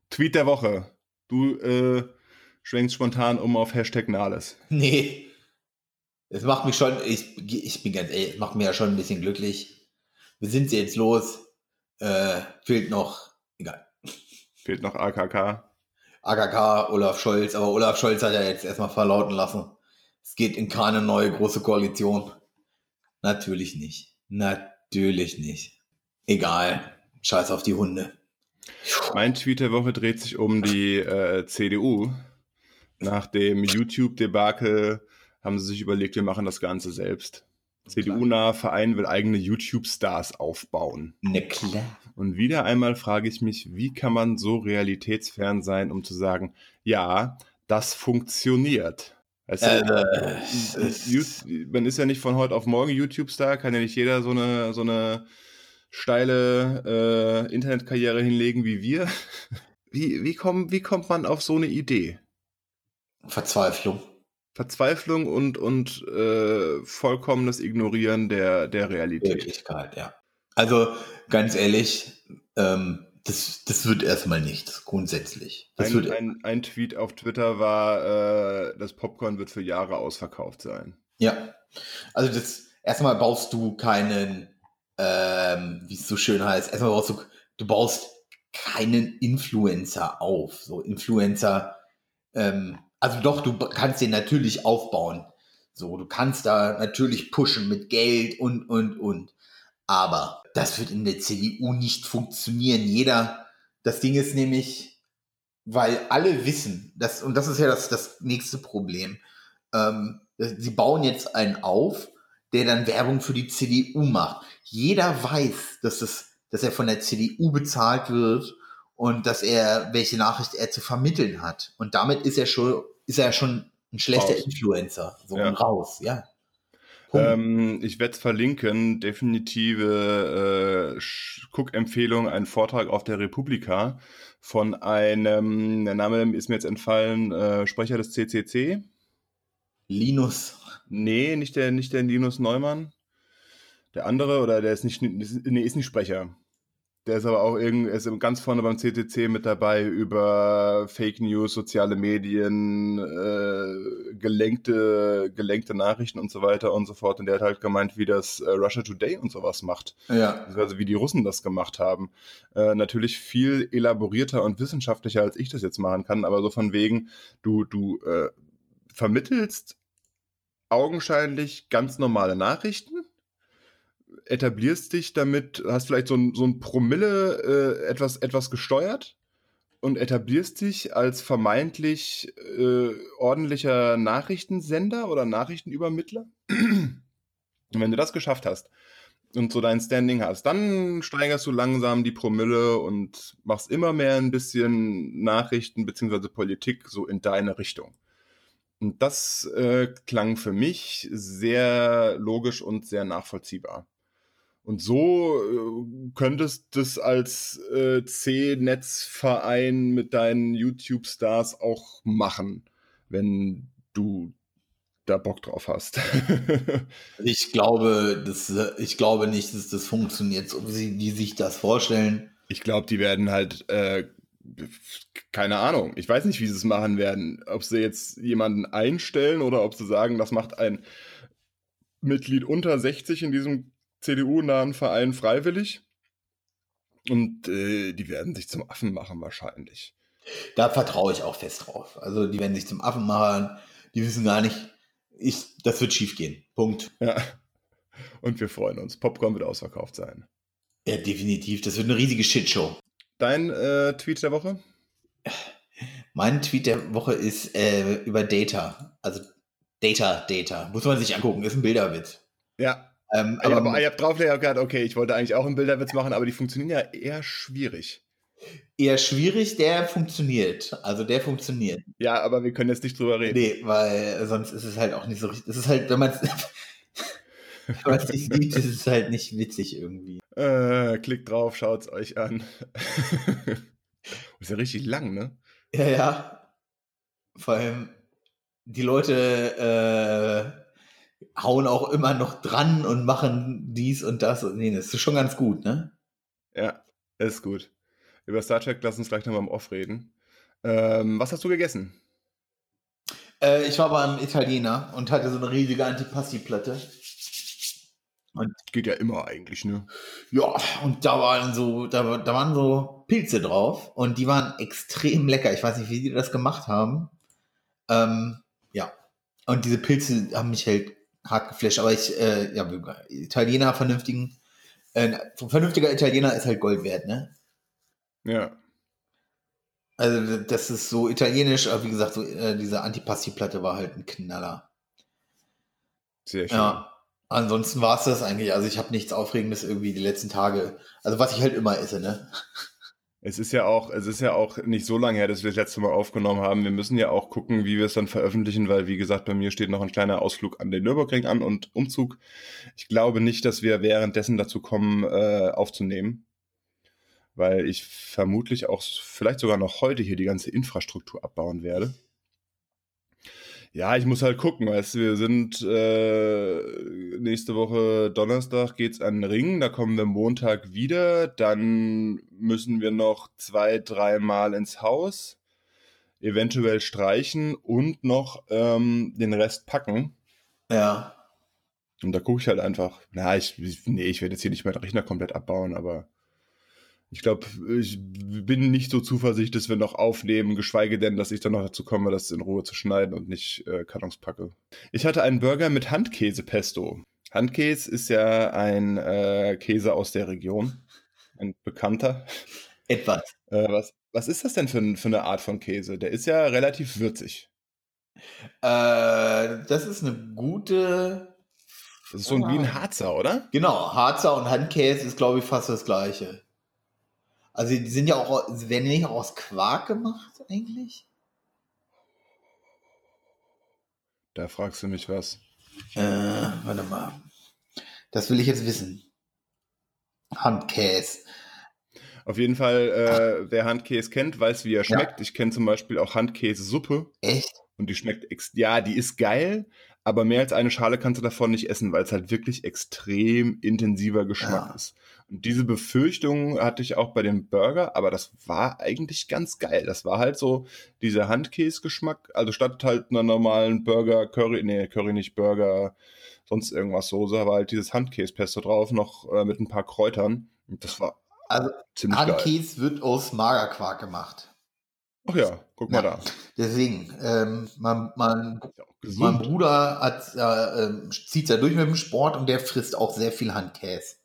Tweet der Woche. Du äh, schwenkst spontan um auf Hashtag Nahles. Nee. Es macht mich schon, ich, ich bin ganz ehrlich, es macht mich ja schon ein bisschen glücklich. Wir sind jetzt los. Äh, fehlt noch, egal. Fehlt noch AKK. AKK, Olaf Scholz, aber Olaf Scholz hat ja jetzt erstmal verlauten lassen. Es geht in keine neue große Koalition. Natürlich nicht. Natürlich nicht. Egal. Scheiß auf die Hunde. Mein Tweet der Woche dreht sich um die äh, CDU. Nach dem YouTube-Debakel haben sie sich überlegt, wir machen das Ganze selbst. CDU-naher Verein will eigene YouTube-Stars aufbauen. Ne klar. Und wieder einmal frage ich mich, wie kann man so realitätsfern sein, um zu sagen, ja, das funktioniert. Äh, äh, man ist ja nicht von heute auf morgen YouTube-Star, kann ja nicht jeder so eine, so eine steile äh, Internetkarriere hinlegen wie wir. Wie, wie, komm, wie kommt man auf so eine Idee? Verzweiflung. Verzweiflung und, und äh, vollkommenes Ignorieren der, der Realität. Wirklichkeit, ja. Also ganz ehrlich, ähm, das, das wird erstmal nichts, grundsätzlich. Ein, wird ein, ein, Tweet auf Twitter war, äh, das Popcorn wird für Jahre ausverkauft sein. Ja, also das erstmal baust du keinen, ähm, wie es so schön heißt, erstmal baust du, du baust keinen Influencer auf. So Influencer, ähm, also doch, du kannst den natürlich aufbauen. So, du kannst da natürlich pushen mit Geld und, und, und. Aber das wird in der CDU nicht funktionieren. Jeder, das Ding ist nämlich, weil alle wissen, dass, und das ist ja das, das nächste Problem, ähm, sie bauen jetzt einen auf, der dann Werbung für die CDU macht. Jeder weiß, dass, es, dass er von der CDU bezahlt wird und dass er, welche Nachricht er zu vermitteln hat. Und damit ist er schon, ist er schon ein schlechter raus. Influencer. So ja. raus, ja. Ähm, ich werde es verlinken. Definitive äh, Cook-Empfehlung, ein Vortrag auf der Republika von einem, der Name ist mir jetzt entfallen, äh, Sprecher des CCC. Linus. Nee, nicht der, nicht der Linus Neumann. Der andere, oder der ist nicht, nee, ist nicht Sprecher. Der ist aber auch irgendwie, ist ganz vorne beim CCC mit dabei über Fake News, soziale Medien, äh, gelenkte, gelenkte Nachrichten und so weiter und so fort. Und der hat halt gemeint, wie das äh, Russia Today und sowas macht. Ja. Also wie die Russen das gemacht haben. Äh, natürlich viel elaborierter und wissenschaftlicher, als ich das jetzt machen kann, aber so von wegen, du, du äh, vermittelst augenscheinlich ganz normale Nachrichten etablierst dich damit, hast vielleicht so ein, so ein Promille äh, etwas, etwas gesteuert und etablierst dich als vermeintlich äh, ordentlicher Nachrichtensender oder Nachrichtenübermittler. Und wenn du das geschafft hast und so dein Standing hast, dann steigerst du langsam die Promille und machst immer mehr ein bisschen Nachrichten bzw. Politik so in deine Richtung. Und das äh, klang für mich sehr logisch und sehr nachvollziehbar. Und so äh, könntest du es als äh, C-Netzverein mit deinen YouTube-Stars auch machen, wenn du da Bock drauf hast. ich glaube, das, ich glaube nicht, dass das funktioniert, so wie sie die sich das vorstellen. Ich glaube, die werden halt, äh, keine Ahnung, ich weiß nicht, wie sie es machen werden. Ob sie jetzt jemanden einstellen oder ob sie sagen, das macht ein Mitglied unter 60 in diesem CDU-nahen Verein freiwillig. Und äh, die werden sich zum Affen machen wahrscheinlich. Da vertraue ich auch fest drauf. Also die werden sich zum Affen machen. Die wissen gar nicht, ich, das wird schief gehen. Punkt. Ja. Und wir freuen uns. Popcorn wird ausverkauft sein. Ja, definitiv. Das wird eine riesige Shitshow. Dein äh, Tweet der Woche? Mein Tweet der Woche ist äh, über Data. Also Data, Data. Muss man sich angucken, ist ein Bilderwitz. Ja. Ähm, aber, aber ich habe drauf gehabt, okay, ich wollte eigentlich auch einen Bilderwitz machen, aber die funktionieren ja eher schwierig. Eher schwierig, der funktioniert. Also der funktioniert. Ja, aber wir können jetzt nicht drüber reden. Nee, weil sonst ist es halt auch nicht so richtig. Es ist halt, wenn man es wenn man es nicht sieht, ist es halt nicht witzig irgendwie. Äh, klickt drauf, schaut es euch an. ist ja richtig lang, ne? Ja, ja. Vor allem, die Leute äh, hauen auch immer noch dran und machen dies und das. Nee, das ist schon ganz gut, ne? Ja, ist gut. Über Star Trek lass uns gleich nochmal im Off reden. Ähm, was hast du gegessen? Äh, ich war beim Italiener und hatte so eine riesige Antipasti-Platte. Und Geht ja immer eigentlich, ne? Ja, und da waren so, da, da waren so Pilze drauf und die waren extrem lecker. Ich weiß nicht, wie die das gemacht haben. Ähm, ja. Und diese Pilze haben mich halt hart geflasht. Aber ich, äh, ja, Italiener, vernünftigen, äh, vernünftiger Italiener ist halt Gold wert, ne? Ja. Also das ist so italienisch, aber wie gesagt, so, äh, diese Antipasti-Platte war halt ein Knaller. Sehr schön. Ja. Ansonsten war es das eigentlich. Also ich habe nichts Aufregendes irgendwie die letzten Tage. Also was ich halt immer esse, ne? Es ist ja auch, es ist ja auch nicht so lange her, dass wir das letzte Mal aufgenommen haben. Wir müssen ja auch gucken, wie wir es dann veröffentlichen, weil wie gesagt, bei mir steht noch ein kleiner Ausflug an den Nürburgring an und Umzug. Ich glaube nicht, dass wir währenddessen dazu kommen, äh, aufzunehmen, weil ich vermutlich auch vielleicht sogar noch heute hier die ganze Infrastruktur abbauen werde. Ja, ich muss halt gucken, weißt du, wir sind äh, nächste Woche Donnerstag geht's an den Ring, da kommen wir Montag wieder, dann müssen wir noch zwei, dreimal ins Haus, eventuell streichen und noch ähm, den Rest packen. Ja. Und da gucke ich halt einfach. Na, ich, nee, ich werde jetzt hier nicht meinen Rechner komplett abbauen, aber ich glaube, ich bin nicht so zuversichtlich, dass wir noch aufnehmen, geschweige denn, dass ich dann noch dazu komme, das in Ruhe zu schneiden und nicht äh, Kartons packe. Ich hatte einen Burger mit Handkäse-Pesto. Handkäse ist ja ein äh, Käse aus der Region, ein bekannter. Etwas. Äh, was, was ist das denn für, für, eine Art von Käse? Der ist ja relativ würzig. Äh, das ist eine gute. Das ist so wie ein Harzer, oder? Genau, Harzer und Handkäse ist, glaube ich, fast das gleiche. Also die sind ja auch, werden die nicht auch aus Quark gemacht eigentlich? Da fragst du mich was. Äh, warte mal. Das will ich jetzt wissen. Handkäse. Auf jeden Fall, äh, wer Handkäse kennt, weiß, wie er schmeckt. Ja. Ich kenne zum Beispiel auch Handkäsesuppe. Echt? Und die schmeckt, ja, die ist geil, aber mehr als eine Schale kannst du davon nicht essen, weil es halt wirklich extrem intensiver Geschmack ja. ist. Diese Befürchtung hatte ich auch bei dem Burger, aber das war eigentlich ganz geil. Das war halt so dieser Handkäse-Geschmack. Also statt halt einer normalen Burger, Curry, nee, Curry nicht Burger, sonst irgendwas Soße, war halt dieses Handkäse-Pesto drauf, noch äh, mit ein paar Kräutern. Und das war also ziemlich Handkäse geil. wird aus Magerquark gemacht. Ach ja, guck mal ja, da. Deswegen, ähm, mein, mein, mein, Bruder hat, äh, äh, zieht ja durch mit dem Sport und der frisst auch sehr viel Handkäse.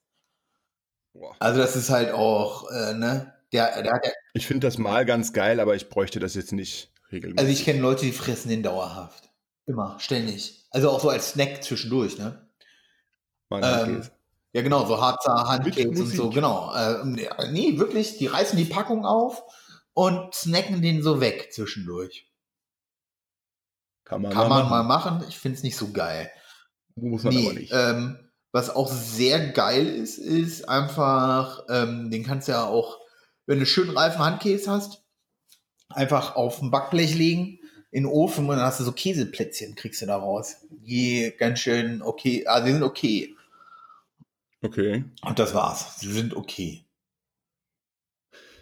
Boah. Also das ist halt auch, äh, ne? Der, der, der ich finde das mal ganz geil, aber ich bräuchte das jetzt nicht regelmäßig. Also ich kenne Leute, die fressen den dauerhaft. Immer, ständig. Also auch so als Snack zwischendurch, ne? Ähm, ja, genau, so Harzer Handkäse und so, genau. Äh, nee, wirklich, die reißen die Packung auf und snacken den so weg zwischendurch. Kann man, Kann man mal machen. Ich finde es nicht so geil. Muss man nee, aber nicht. Ähm, was auch sehr geil ist, ist einfach, ähm, den kannst du ja auch, wenn du schön reifen Handkäse hast, einfach auf ein Backblech legen, in den Ofen und dann hast du so Käseplätzchen, kriegst du da raus. Die ganz schön okay, also die sind okay. Okay. Und das war's. Sie sind okay.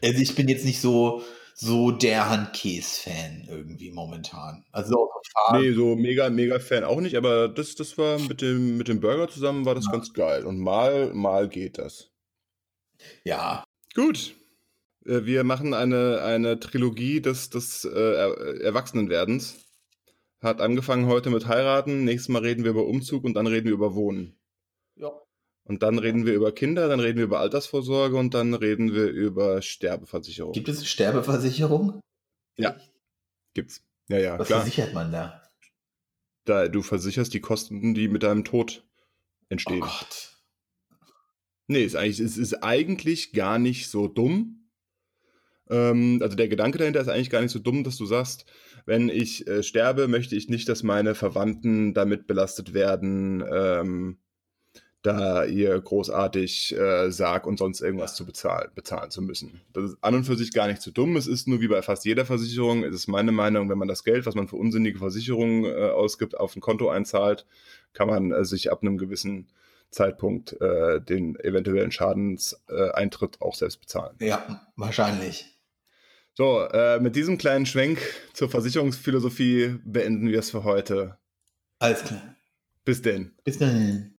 Also ich bin jetzt nicht so, so der Handkäse-Fan irgendwie momentan. Also Nee, so mega, mega Fan auch nicht, aber das, das war mit dem, mit dem Burger zusammen war das ja. ganz geil. Und mal, mal geht das. Ja. Gut. Äh, wir machen eine, eine Trilogie des, des äh, Erwachsenenwerdens. Hat angefangen heute mit Heiraten, nächstes Mal reden wir über Umzug und dann reden wir über Wohnen. Und dann reden wir über Kinder, dann reden wir über Altersvorsorge und dann reden wir über Sterbeversicherung. Gibt es Sterbeversicherung? Ja. Gibt's. Ja, ja. Was klar. versichert man da? Da, du versicherst die Kosten, die mit deinem Tod entstehen. Oh Gott. Nee, ist eigentlich, ist, ist eigentlich gar nicht so dumm. Ähm, also der Gedanke dahinter ist eigentlich gar nicht so dumm, dass du sagst, wenn ich äh, sterbe, möchte ich nicht, dass meine Verwandten damit belastet werden, ähm, da ihr großartig äh, Sarg und sonst irgendwas zu bezahlen, bezahlen zu müssen. Das ist an und für sich gar nicht so dumm. Es ist nur wie bei fast jeder Versicherung, es ist meine Meinung, wenn man das Geld, was man für unsinnige Versicherungen äh, ausgibt, auf ein Konto einzahlt, kann man äh, sich ab einem gewissen Zeitpunkt äh, den eventuellen Schadenseintritt auch selbst bezahlen. Ja, wahrscheinlich. So, äh, mit diesem kleinen Schwenk zur Versicherungsphilosophie beenden wir es für heute. Alles klar. Bis denn. Bis dann.